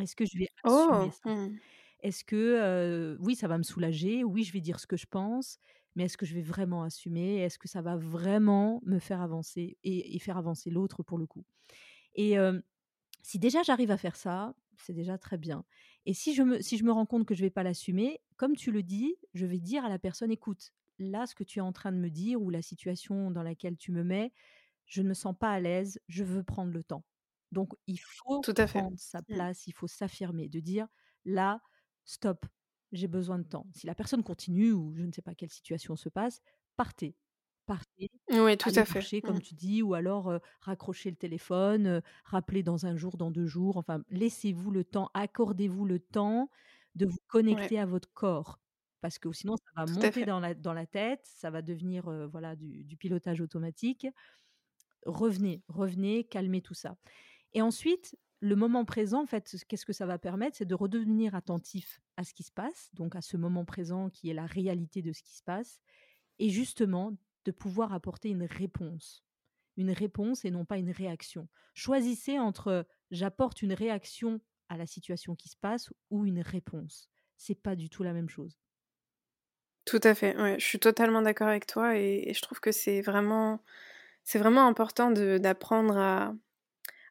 Est-ce que je vais assumer oh, ça? Mmh. Est-ce que, oui, ça va me soulager, oui, je vais dire ce que je pense, mais est-ce que je vais vraiment assumer? Est-ce que ça va vraiment me faire avancer et, faire avancer l'autre pour le coup? Et si déjà j'arrive à faire ça, c'est déjà très bien. Et si je me, si je me rends compte que je ne vais pas l'assumer, comme tu le dis, je vais dire à la personne, écoute, là, ce que tu es en train de me dire ou la situation dans laquelle tu me mets, je ne me sens pas à l'aise, je veux prendre le temps. Donc, il faut Tout à fait. prendre sa Mmh. place, il faut s'affirmer, de dire, là, stop, j'ai besoin de temps. Si la personne continue ou je ne sais pas quelle situation se passe, partez. Partez, Oui, tout à fait. marcher Mmh. comme tu dis ou alors raccrochez le téléphone, rappelez dans un jour, dans deux jours, enfin laissez-vous le temps, accordez-vous le temps de vous Ouais. connecter à votre corps. Parce que sinon ça va Tout monter fait. dans la, dans la tête, ça va devenir voilà du, du pilotage automatique. Revenez, revenez, calmez tout ça. Et ensuite, le moment présent, en fait, qu'est-ce que ça va permettre C'est de redevenir attentif à ce qui se passe, donc à ce moment présent qui est la réalité de ce qui se passe, et justement de pouvoir apporter une réponse. Une réponse et non pas une réaction. Choisissez entre j'apporte une réaction à la situation qui se passe ou une réponse. C'est pas du tout la même chose. Tout à fait, ouais, je suis totalement d'accord avec toi et, je trouve que c'est vraiment, c'est vraiment important d'apprendre à,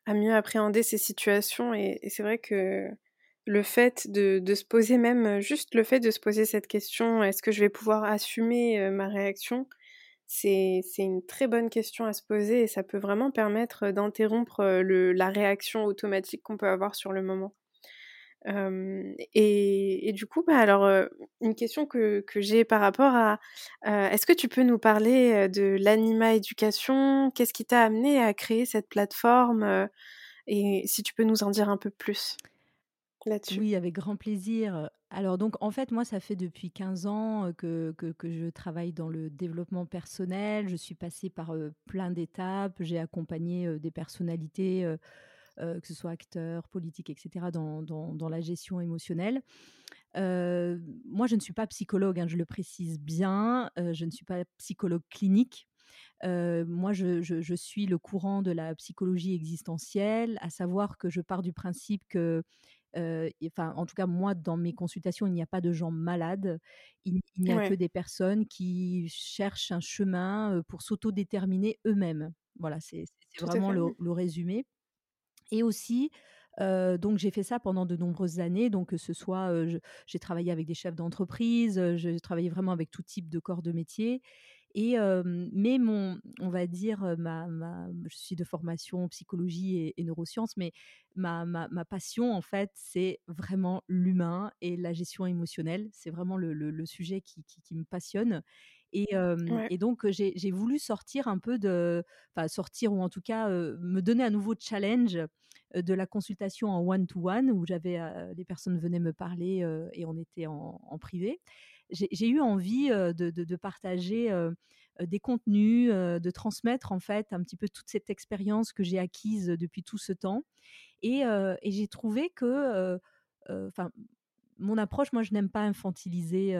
à mieux appréhender ces situations et, c'est vrai que le fait de, se poser même, juste le fait de se poser cette question, est-ce que je vais pouvoir assumer euh, ma réaction c'est, une très bonne question à se poser et ça peut vraiment permettre d'interrompre euh, la réaction automatique qu'on peut avoir sur le moment. Et, du coup, bah, alors, une question que, que j'ai par rapport à, est-ce que tu peux nous parler de l'Anima Éducation? Qu'est-ce qui t'a amené à créer cette plateforme Et si tu peux nous en dire un peu plus. Oui, avec grand plaisir. Alors donc, en fait, moi, ça fait depuis 15 ans que, que je travaille dans le développement personnel. Je suis passée par plein d'étapes. J'ai accompagné des personnalités, euh, que ce soit acteurs, politiques, etc., dans, dans, dans la gestion émotionnelle. Euh, moi, je ne suis pas psychologue, hein, je le précise bien. Euh, je ne suis pas psychologue clinique. Euh, moi, je, je, je, suis le courant de la psychologie existentielle, à savoir que je pars du principe que euh, enfin, en tout cas, moi, dans mes consultations, il n'y a pas de gens malades. Il, il n'y a Ouais. que des personnes qui cherchent un chemin pour s'autodéterminer eux-mêmes. Voilà, c'est vraiment le résumé. Et aussi, euh, donc j'ai fait ça pendant de nombreuses années. Donc que ce soit, euh, j'ai travaillé avec des chefs d'entreprise, j'ai travaillé vraiment avec tout type de corps de métier. Et euh, mais mon, on va dire, ma, je suis de formation psychologie et, neurosciences, mais ma, ma, ma, passion en fait, c'est vraiment l'humain et la gestion émotionnelle. C'est vraiment le, sujet qui, me passionne. Et, euh, Ouais. et donc j'ai voulu sortir un peu de, enfin sortir ou en tout cas euh, me donner un nouveau challenge de la consultation en one-to-one où j'avais les personnes venaient me parler et on était en, en privé. J'ai eu envie de, de, de, partager des contenus, de transmettre en fait un petit peu toute cette expérience que j'ai acquise depuis tout ce temps. Et, et j'ai trouvé que, enfin, mon approche, moi, je n'aime pas infantiliser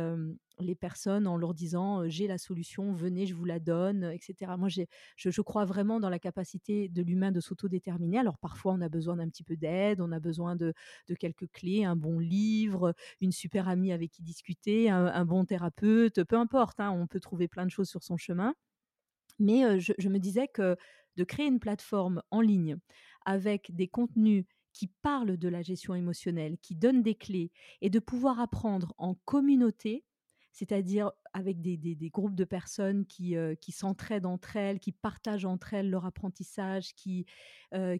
les personnes en leur disant j'ai la solution, venez, je vous la donne, etc. Moi, je, je, crois vraiment dans la capacité de l'humain de s'autodéterminer. Alors parfois, on a besoin d'un petit peu d'aide, on a besoin de, de, quelques clés, un bon livre, une super amie avec qui discuter, un, bon thérapeute, peu importe. Hein, on peut trouver plein de choses sur son chemin. Mais je, je me disais que de créer une plateforme en ligne avec des contenus qui parlent de la gestion émotionnelle, qui donnent des clés, et de pouvoir apprendre en communauté c'est-à-dire avec des, groupes de personnes qui, euh, qui s'entraident entre elles, qui partagent entre elles leur apprentissage, qui, euh,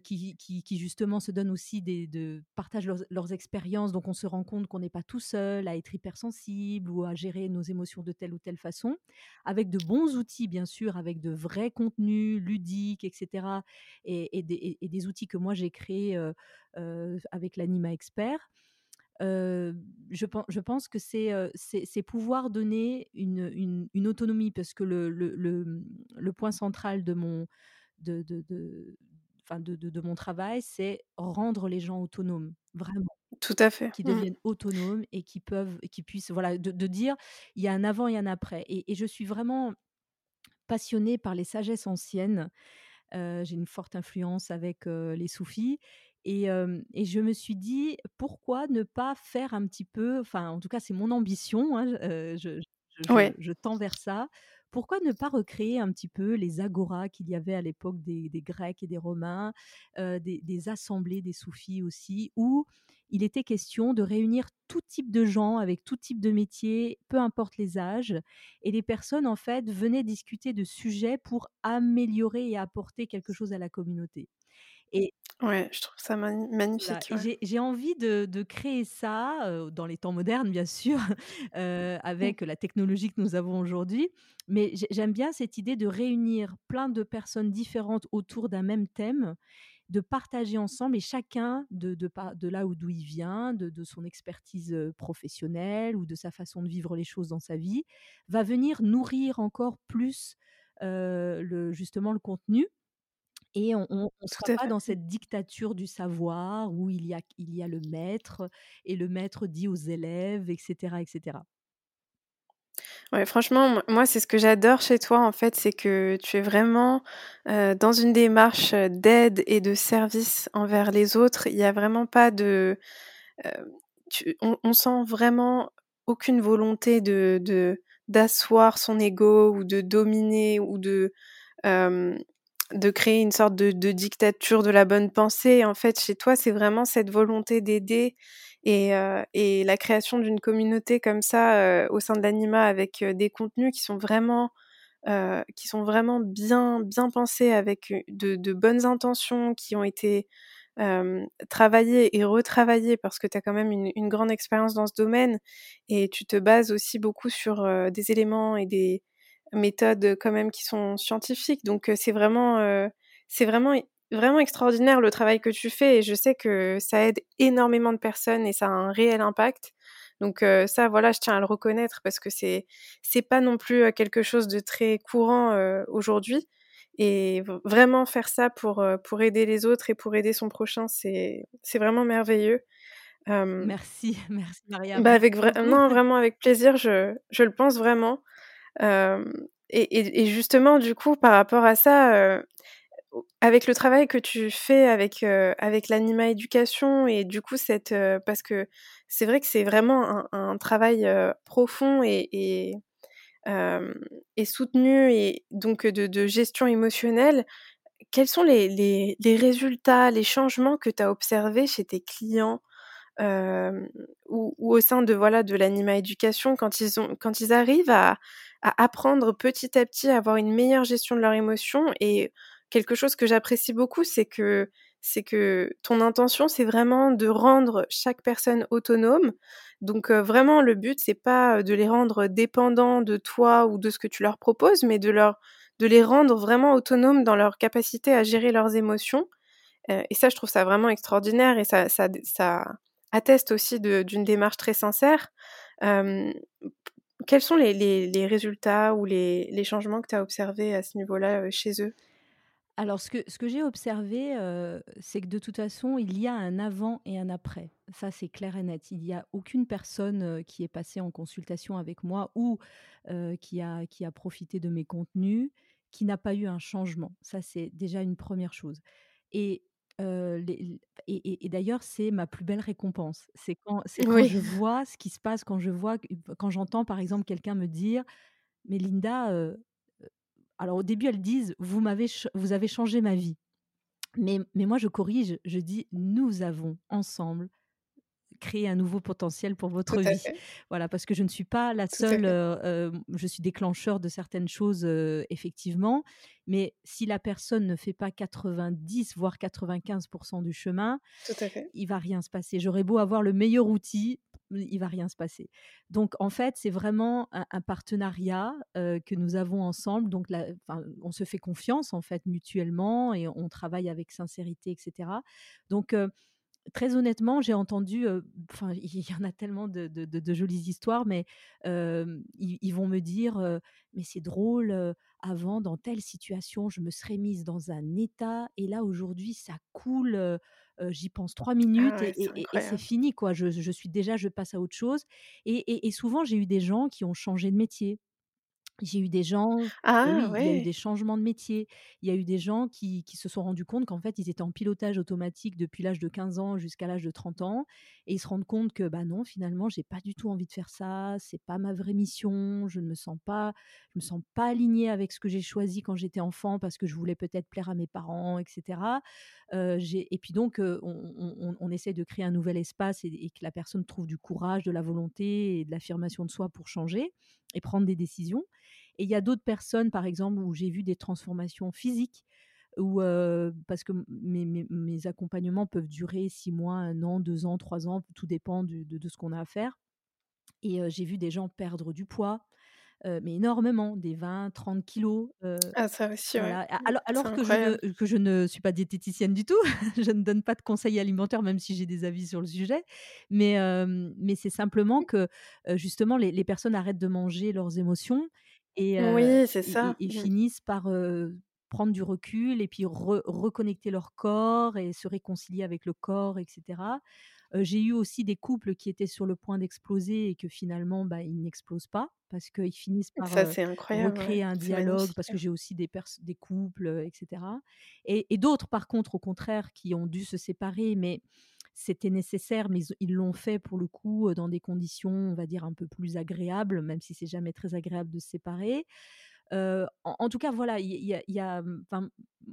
justement se donnent aussi des, de, partagent leurs, expériences. Donc on se rend compte qu'on n'est pas tout seul à être hypersensible ou à gérer nos émotions de telle ou telle façon, avec de bons outils bien sûr, avec de vrais contenus ludiques, etc. Et, des, et des, outils que moi j'ai créés euh, avec l'Anima Expert je, pense, je pense que c'est c'est pouvoir donner une, une, autonomie, parce que le, le, le, le, point central de mon, de, de, de, de, de mon travail, c'est rendre les gens autonomes, vraiment. Tout à fait. Qui mmh. deviennent autonomes et qui peuvent, qui puissent, voilà, de, dire, il y a un avant et un après. Et, et je suis vraiment passionnée par les sagesses anciennes. J'ai une forte influence avec les soufis et, et, je me suis dit, pourquoi ne pas faire un petit peu, enfin en tout cas c'est mon ambition, hein, je, je, tends vers ça, pourquoi ne pas recréer un petit peu les agoras qu'il y avait à l'époque des, Grecs et des Romains, des, assemblées des soufis aussi, où il était question de réunir tout type de gens avec tout type de métiers, peu importe les âges, et les personnes en fait venaient discuter de sujets pour améliorer et apporter quelque chose à la communauté. Et ouais, je trouve ça magnifique. J'ai envie de, de, créer ça dans les temps modernes, bien sûr, mmh. avec la technologie que nous avons aujourd'hui. Mais j'aime bien cette idée de réunir plein de personnes différentes autour d'un même thème, de partager ensemble et chacun de, de, de là où d'où il vient, de, de, son expertise professionnelle ou de sa façon de vivre les choses dans sa vie, va venir nourrir encore plus le, justement le contenu et on ne sera pas dans cette dictature du savoir où il y, a, il y a le maître et le maître dit aux élèves, etc. etc. Ouais, franchement, moi, c'est ce que j'adore chez toi, en fait, c'est que tu es vraiment dans une démarche d'aide et de service envers les autres. Il n'y a vraiment pas de... on, on, sent vraiment aucune volonté de d'asseoir son ego ou de dominer ou de de créer une sorte de, dictature de la bonne pensée. En fait, chez toi, c'est vraiment cette volonté d'aider et, euh, et, la création d'une communauté comme ça euh, au sein de l'anima avec euh, des contenus qui sont vraiment qui sont vraiment bien bien pensés avec de, bonnes intentions qui ont été travaillées et retravaillées parce que tu as quand même une, une grande expérience dans ce domaine et tu te bases aussi beaucoup sur des éléments et des, méthodes quand même qui sont scientifiques. Donc c'est vraiment, c'est vraiment, vraiment extraordinaire le travail que tu fais et je sais que ça aide énormément de personnes et ça a un réel impact. Donc ça, voilà, je tiens à le reconnaître parce que c'est c'est pas non plus quelque chose de très courant aujourd'hui. Et vraiment faire ça pour pour aider les autres et pour aider son prochain, c'est c'est vraiment merveilleux. merci, merci Maria. Bah avec non, vraiment avec plaisir, je je le pense vraiment et, justement, du coup, par rapport à ça, avec le travail que tu fais avec, avec l'anima éducation et du coup, cette, parce que c'est vrai que c'est vraiment un, travail profond et, et, soutenu et donc de, gestion émotionnelle. Quels sont les, les, résultats, les changements que tu as observés chez tes clients ou, ou, au sein de voilà de l'anima éducation quand ils ont quand ils arrivent à, à apprendre petit à petit à avoir une meilleure gestion de leurs émotions. Et quelque chose que j'apprécie beaucoup, c'est que c'est que ton intention, c'est vraiment de rendre chaque personne autonome. Donc vraiment, le but, c'est pas de les rendre dépendants de toi ou de ce que tu leur proposes, mais de leur de les rendre vraiment autonomes dans leur capacité à gérer leurs émotions. et ça, je trouve ça vraiment extraordinaire et ça, ça atteste aussi d'une démarche très sincère quels sont les, résultats ou les, changements que tu as observés à ce niveau-là chez eux? Alors ce que ce que j'ai observé, heu, c'est que de toute façon, il y a un avant et un après. Ça, c'est clair et net. Il y a aucune personne, heu, qui est passée en consultation avec moi ou, qui a qui a profité de mes contenus, qui n'a pas eu un changement. Ça, c'est déjà une première chose et les l et et et d'ailleurs, c'est ma plus belle récompense. C'est quand c'est quand Oui, je vois ce qui se passe, quand je vois quand j'entends, par exemple, quelqu'un me dire: «Mais Linda, heu» alors au début, elles disent: «Vous m'avez vous avez changé ma vie». Mais mais moi je corrige, je dis: «Nous avons ensemble créé un nouveau potentiel pour votre vie». Voilà, parce que je ne suis pas la tout seule, heu, hem, je suis déclencheur de certaines choses, heu, effectivement, mais si la personne ne fait pas 90 voire 95 du chemin, tout à fait. il va rien se passer. J'aurais beau avoir le meilleur outil, il va rien se passer. Donc en fait, c'est vraiment un, un partenariat euh, que nous avons ensemble. Donc la- on se fait confiance en fait mutuellement et on travaille avec sincérité, etc. Donc euh, Très honnêtement, j'ai entendu, enfin, il y en a tellement de de de de jolies histoires, mais ils ils vont me dire, «Mais c'est drôle, avant dans telle situation, je me serais mise dans un état et là aujourd'hui ça coule, j'y pense 3 Ah minutes et ouais, c'est et et et c'est incroyable. fini quoi. Je je suis déjà je passe à autre chose» et souvent j'ai eu des gens qui ont changé de métier. J'ai eu des gens Ah oui, il y a eu ouais! des changements de métier. Il y a eu des gens qui qui se sont rendus compte qu'en fait, ils étaient en pilotage automatique depuis l'âge de 15 ans jusqu'à l'âge de 30 ans et ils se rendent compte que, bah, non, finalement, j'ai pas du tout envie de faire ça, c'est pas ma vraie mission, je ne me sens pas je me sens pas alignée avec ce que j'ai choisi quand j'étais enfant parce que je voulais peut-être plaire à mes parents et cetera. Heu, j'ai et puis donc, on on on on essaie de créer un nouvel espace et et que la personne trouve du courage, de la volonté et de l'affirmation de soi pour changer et prendre des décisions. Et il y a d'autres personnes, par exemple, où j'ai vu des transformations physiques, parce que mes accompagnements peuvent durer 6 mois, un an, 2 ans, 3 ans, tout dépend de ce qu'on a à faire et j'ai vu des gens perdre du poids, mais énormément, des 20-30 kilogrammes, heu, Ah ça aussi, ouais. voilà. A Mmh, alors alors que je ne que je ne suis pas diététicienne du tout, je ne donne pas de conseils alimentaires, même si j'ai des avis sur le sujet. Mais mais c'est simplement que, justement les les personnes arrêtent de manger leurs émotions et Oui, c'est ça. et et Mmh. finissent par, prendre du recul et puis re reconnecter leur corps et se réconcilier avec le corps et cetera. Heu, j'ai eu aussi des couples qui étaient sur le point d'exploser et que finalement, bah, ils n'explosent pas parce qu'ils finissent par, Ça, ouais. recréer un dialogue parce que j'ai aussi des couples, heu et et d'autres par contre au contraire qui ont dû se séparer mais c'était nécessaire mais ils l'ont fait pour le coup, dans des conditions, on va dire un peu plus agréables, même si c'est jamais très agréable de se séparer. En en tout cas, voilà, il y a a, mmh,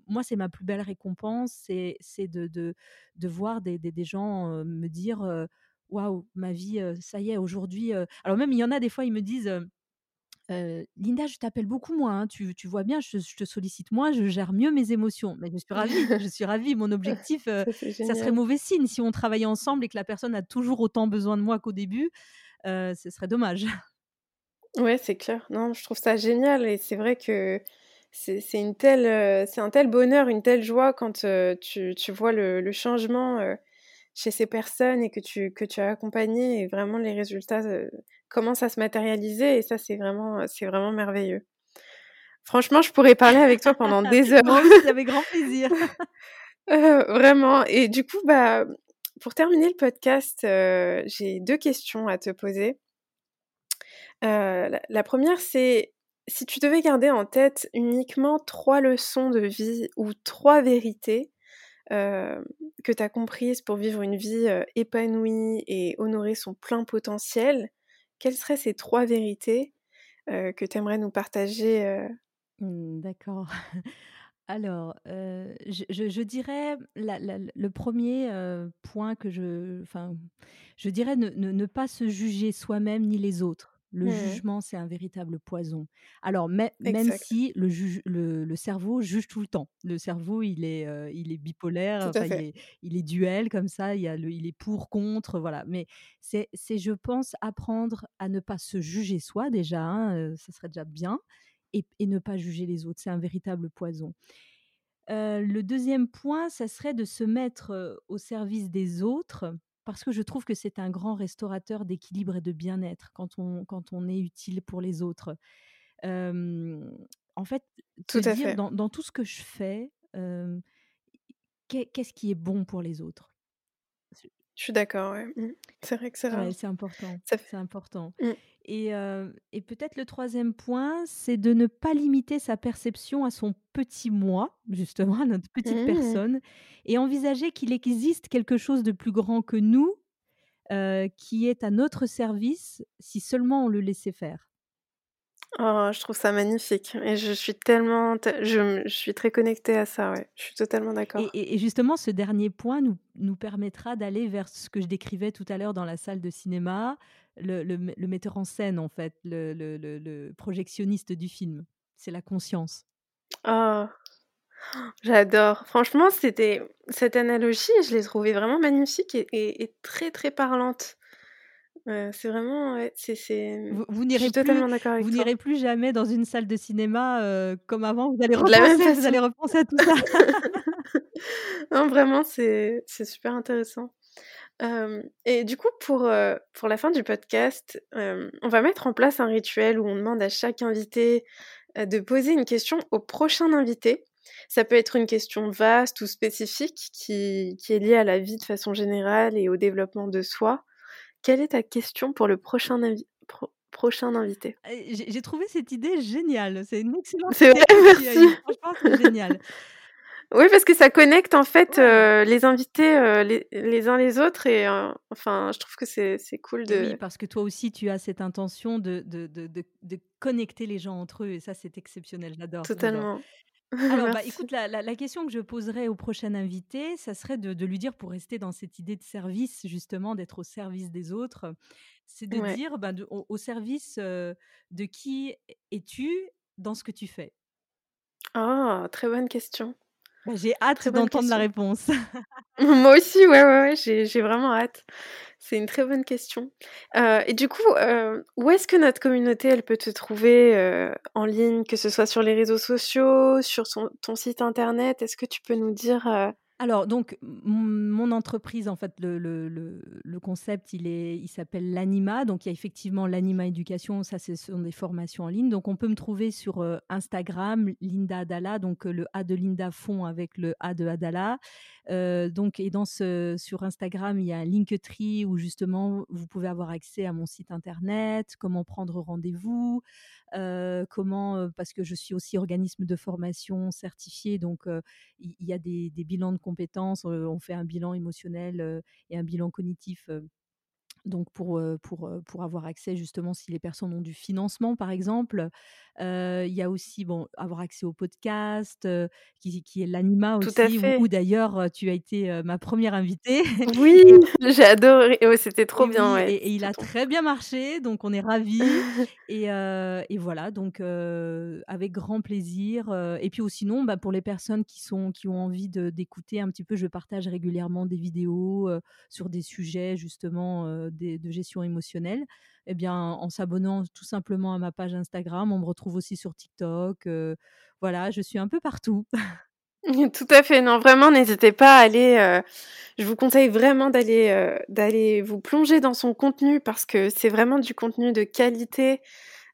moi, c'est ma plus belle récompense, c'est de de de voir des des des gens, me dire, «Waouh, ma vie, ça y est aujourd'hui, heu» alors même il y en a des fois, ils me disent, «Linda, je t'appelle beaucoup moins, hein, tu tu vois bien, je je te sollicite moins, je gère mieux mes émotions». Mais je suis ravie, je suis ravie. Mon objectif, Ça, serait mauvais signe si on travaillait ensemble et que la personne a toujours autant besoin de moi qu'au début, ce serait dommage. Ouais, c'est clair. Non, je trouve ça génial et c'est vrai que c'est c'est une telle, heu, c'est un tel bonheur, une telle joie quand, heu, tu tu vois le le changement, heu, chez ces personnes et que tu que tu as accompagné et vraiment les résultats, commencent à se matérialiser et ça, c'est vraiment, c'est vraiment merveilleux. Franchement, je pourrais parler avec toi pendant des heures. Moi aussi, avec grand plaisir. Vraiment et du coup, bah, pour terminer le podcast, j'ai 2 questions à te poser. Heu, la 1 c'est si tu devais garder en tête uniquement 3 leçons de vie ou 3 vérités, hem, que tu as comprises pour vivre une vie, heu, épanouie et honorer son plein potentiel, quelles seraient ces 3 vérités, que tu aimerais nous partager? Mmh, d'accord. Alors, je dirais le 1er, point que je enfin, je dirais ne pas se juger soi-même ni les autres. Le Mmh jugement, c'est un véritable poison. Alors mê même si le juge le le cerveau juge tout le temps. Le cerveau, il est, il est bipolaire, il est il est duel comme ça, il y a le il est pour, contre, voilà. Mais c'est je pense apprendre à ne pas se juger soi déjà, hein, ça serait déjà bien et et ne pas juger les autres. C'est un véritable poison. Le deuxième point, ça serait de se mettre, au service des autres, parce que je trouve que c'est un grand restaurateur d'équilibre et de bien-être quand on quand on est utile pour les autres. En fait, Tout à dire fait. dans dans tout ce que je fais, qu'est-ce qui est bon pour les autres? Je suis d'accord, ouais. Mmh. C'est vrai que c'est Ouais, c'est important, c'est important Mmh. Et et peut-être le troisième point, c'est de ne pas limiter sa perception à son petit moi, justement, à notre petite Mmh. personne et envisager qu'il existe quelque chose de plus grand que nous, heu, qui est à notre service si seulement on le laissait faire. Oh, je trouve ça magnifique et je suis tellement je suis très connectée à ça, ouais. Je suis totalement d'accord. et et justement, ce dernier point nous nous permettra d'aller vers ce que je décrivais tout à l'heure dans la salle de cinéma, le le mett le metteur en scène, en fait, le le le le projectionniste du film. C'est la conscience. Oh, j'adore. Franchement, c'était cette analogie, je l'ai trouvée vraiment magnifique et et et très, très parlante. C'est vraiment ouais, c'est c'est, Vous vous je n'irez suis plus totalement d'accord avec vous toi. n'irez plus jamais dans une salle de cinéma, heu, comme avant, vous allez repenser vous allez repenser à tout ça. Non, vraiment, c'est c'est super intéressant. Et du coup, pour, heu, pour la fin du podcast, on va mettre en place un rituel où on demande à chaque invité, heu, de poser une question au prochain invité. Ça peut être une question vaste ou spécifique qui qui est liée à la vie de façon générale et au développement de soi. Quelle est ta question pour le prochain invi pro prochain invité? Et j'ai trouvé cette idée géniale, c'est une excellente C'est vrai? Merci. Franchement, c'est génial. Oui, parce que ça connecte, en fait, heu, les invités, heu, les les uns les autres et enfin, je trouve que c'est cool Et oui, de parce que toi aussi, tu as cette intention de de de de de connecter les gens entre eux et ça, c'est exceptionnel. J'adore, j'adore. totalement. Alors, bah, écoute, la la la question que je poserais au prochain invité, ça serait de de lui dire, pour rester dans cette idée de service, justement, d'être au service des autres, c'est de Ouais. dire, ben, de au au service, de qui es-tu dans ce que tu fais? Ah! Très bonne question. Bah, j'ai hâte d'entendre la réponse. Moi aussi, ouais, ouais, ouais, j'ai vraiment hâte. C'est une très bonne question. Heu et du coup, heu, où est-ce que notre communauté, elle peut te trouver, heu, en ligne? Que ce soit sur les réseaux sociaux, sur son ton site internet? Est-ce que tu peux nous dire, Alors donc mon entreprise, en fait, le le le concept, il il s'appelle l'Anima. Donc il y a effectivement l'Anima Éducation, ça, ce sont des formations en ligne. Donc on peut me trouver sur, heu, Instagram, Linda Adala, donc heu, le A de Linda fond avec le A de Adala. Heu, donc et dans ce sur Instagram, il y a un Linktree où justement vous pouvez avoir accès à mon site internet, comment prendre rendez-vous, comment, parce que je suis aussi organisme de formation certifié, donc il y a des bilans de compétences, on fait un bilan émotionnel, et un bilan cognitif, donc pour, pour, pour avoir accès justement si les personnes ont du financement, par exemple. Il y a aussi, bon, avoir accès au podcast, qui qui est l'Anima aussi, où d'ailleurs, tu as été, ma première invitée Oui! J'ai adoré. C'était trop et bien, oui ouais, et et il a très bien marché, donc on est ravis et et voilà donc avec grand plaisir, et puis sinon, bah, pour les personnes qui sont qui ont envie d'écouter un petit peu, je partage régulièrement des vidéos, sur des sujets justement, de gestion émotionnelle et bien, en s'abonnant tout simplement à ma page Instagram, on me retrouve aussi sur TikTok, heu, voilà, je suis un peu partout. Tout à fait, non, vraiment, n'hésitez pas à aller, heu, je vous conseille vraiment d'aller, heu, d'aller vous plonger dans son contenu parce que c'est vraiment du contenu de qualité.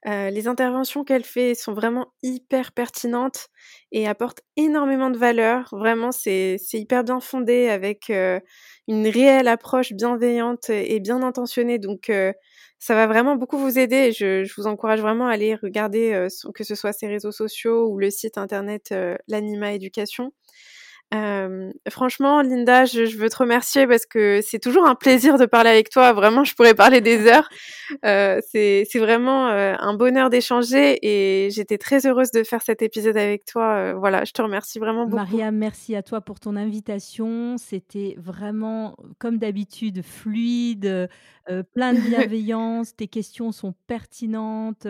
Heu, les interventions qu'elle fait sont vraiment hyper pertinentes et apportent énormément de valeur. Vraiment, c'est hyper bien fondé avec, heu, une réelle approche bienveillante et bien intentionnée donc heu, ça va vraiment beaucoup vous aider je je vous encourage vraiment à aller regarder, son que ce soit ses réseaux sociaux ou le site internet, heu, l'Anima Éducation. Hem, franchement, Linda, je je veux te remercier parce que c'est toujours un plaisir de parler avec toi. Vraiment, je pourrais parler des heures. Heu, c'est vraiment, heu, un bonheur d'échanger et j'étais très heureuse de faire cet épisode avec toi, heu, voilà, je te remercie vraiment beaucoup. Maria, merci à toi pour ton invitation. C'était vraiment, comme d'habitude, fluide, plein de bienveillance. Tes questions sont pertinentes,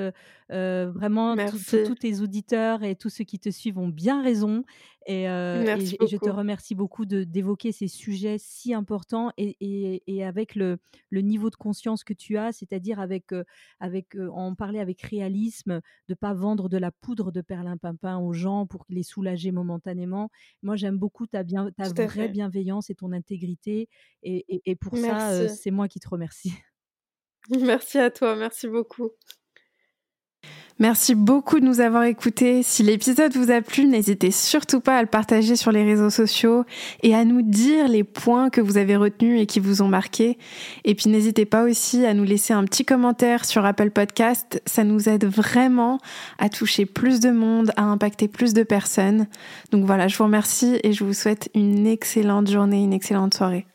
vraiment tous tous Merci. tous tes auditeurs et tous ceux qui te suivent ont bien raison et heu et Merci j et je te beaucoup. remercie beaucoup de d'évoquer ces sujets si importants et et et avec le le niveau de conscience que tu as, c'est-à-dire avec, en parler avec réalisme, de pas vendre de la poudre de perlimpinpin aux gens pour les soulager momentanément. Moi, j'aime beaucoup ta bien ta Tout à vraie fait. bienveillance et ton intégrité et et et pour ça, Merci. c'est moi qui te remercie. Merci à toi, merci beaucoup. Merci beaucoup de nous avoir écoutés. Si l'épisode vous a plu, n'hésitez surtout pas à le partager sur les réseaux sociaux et à nous dire les points que vous avez retenus et qui vous ont marqué. Et puis n'hésitez pas aussi à nous laisser un petit commentaire sur Apple Podcast. Ça nous aide vraiment à toucher plus de monde, à impacter plus de personnes. Donc voilà, je vous remercie et je vous souhaite une excellente journée, une excellente soirée.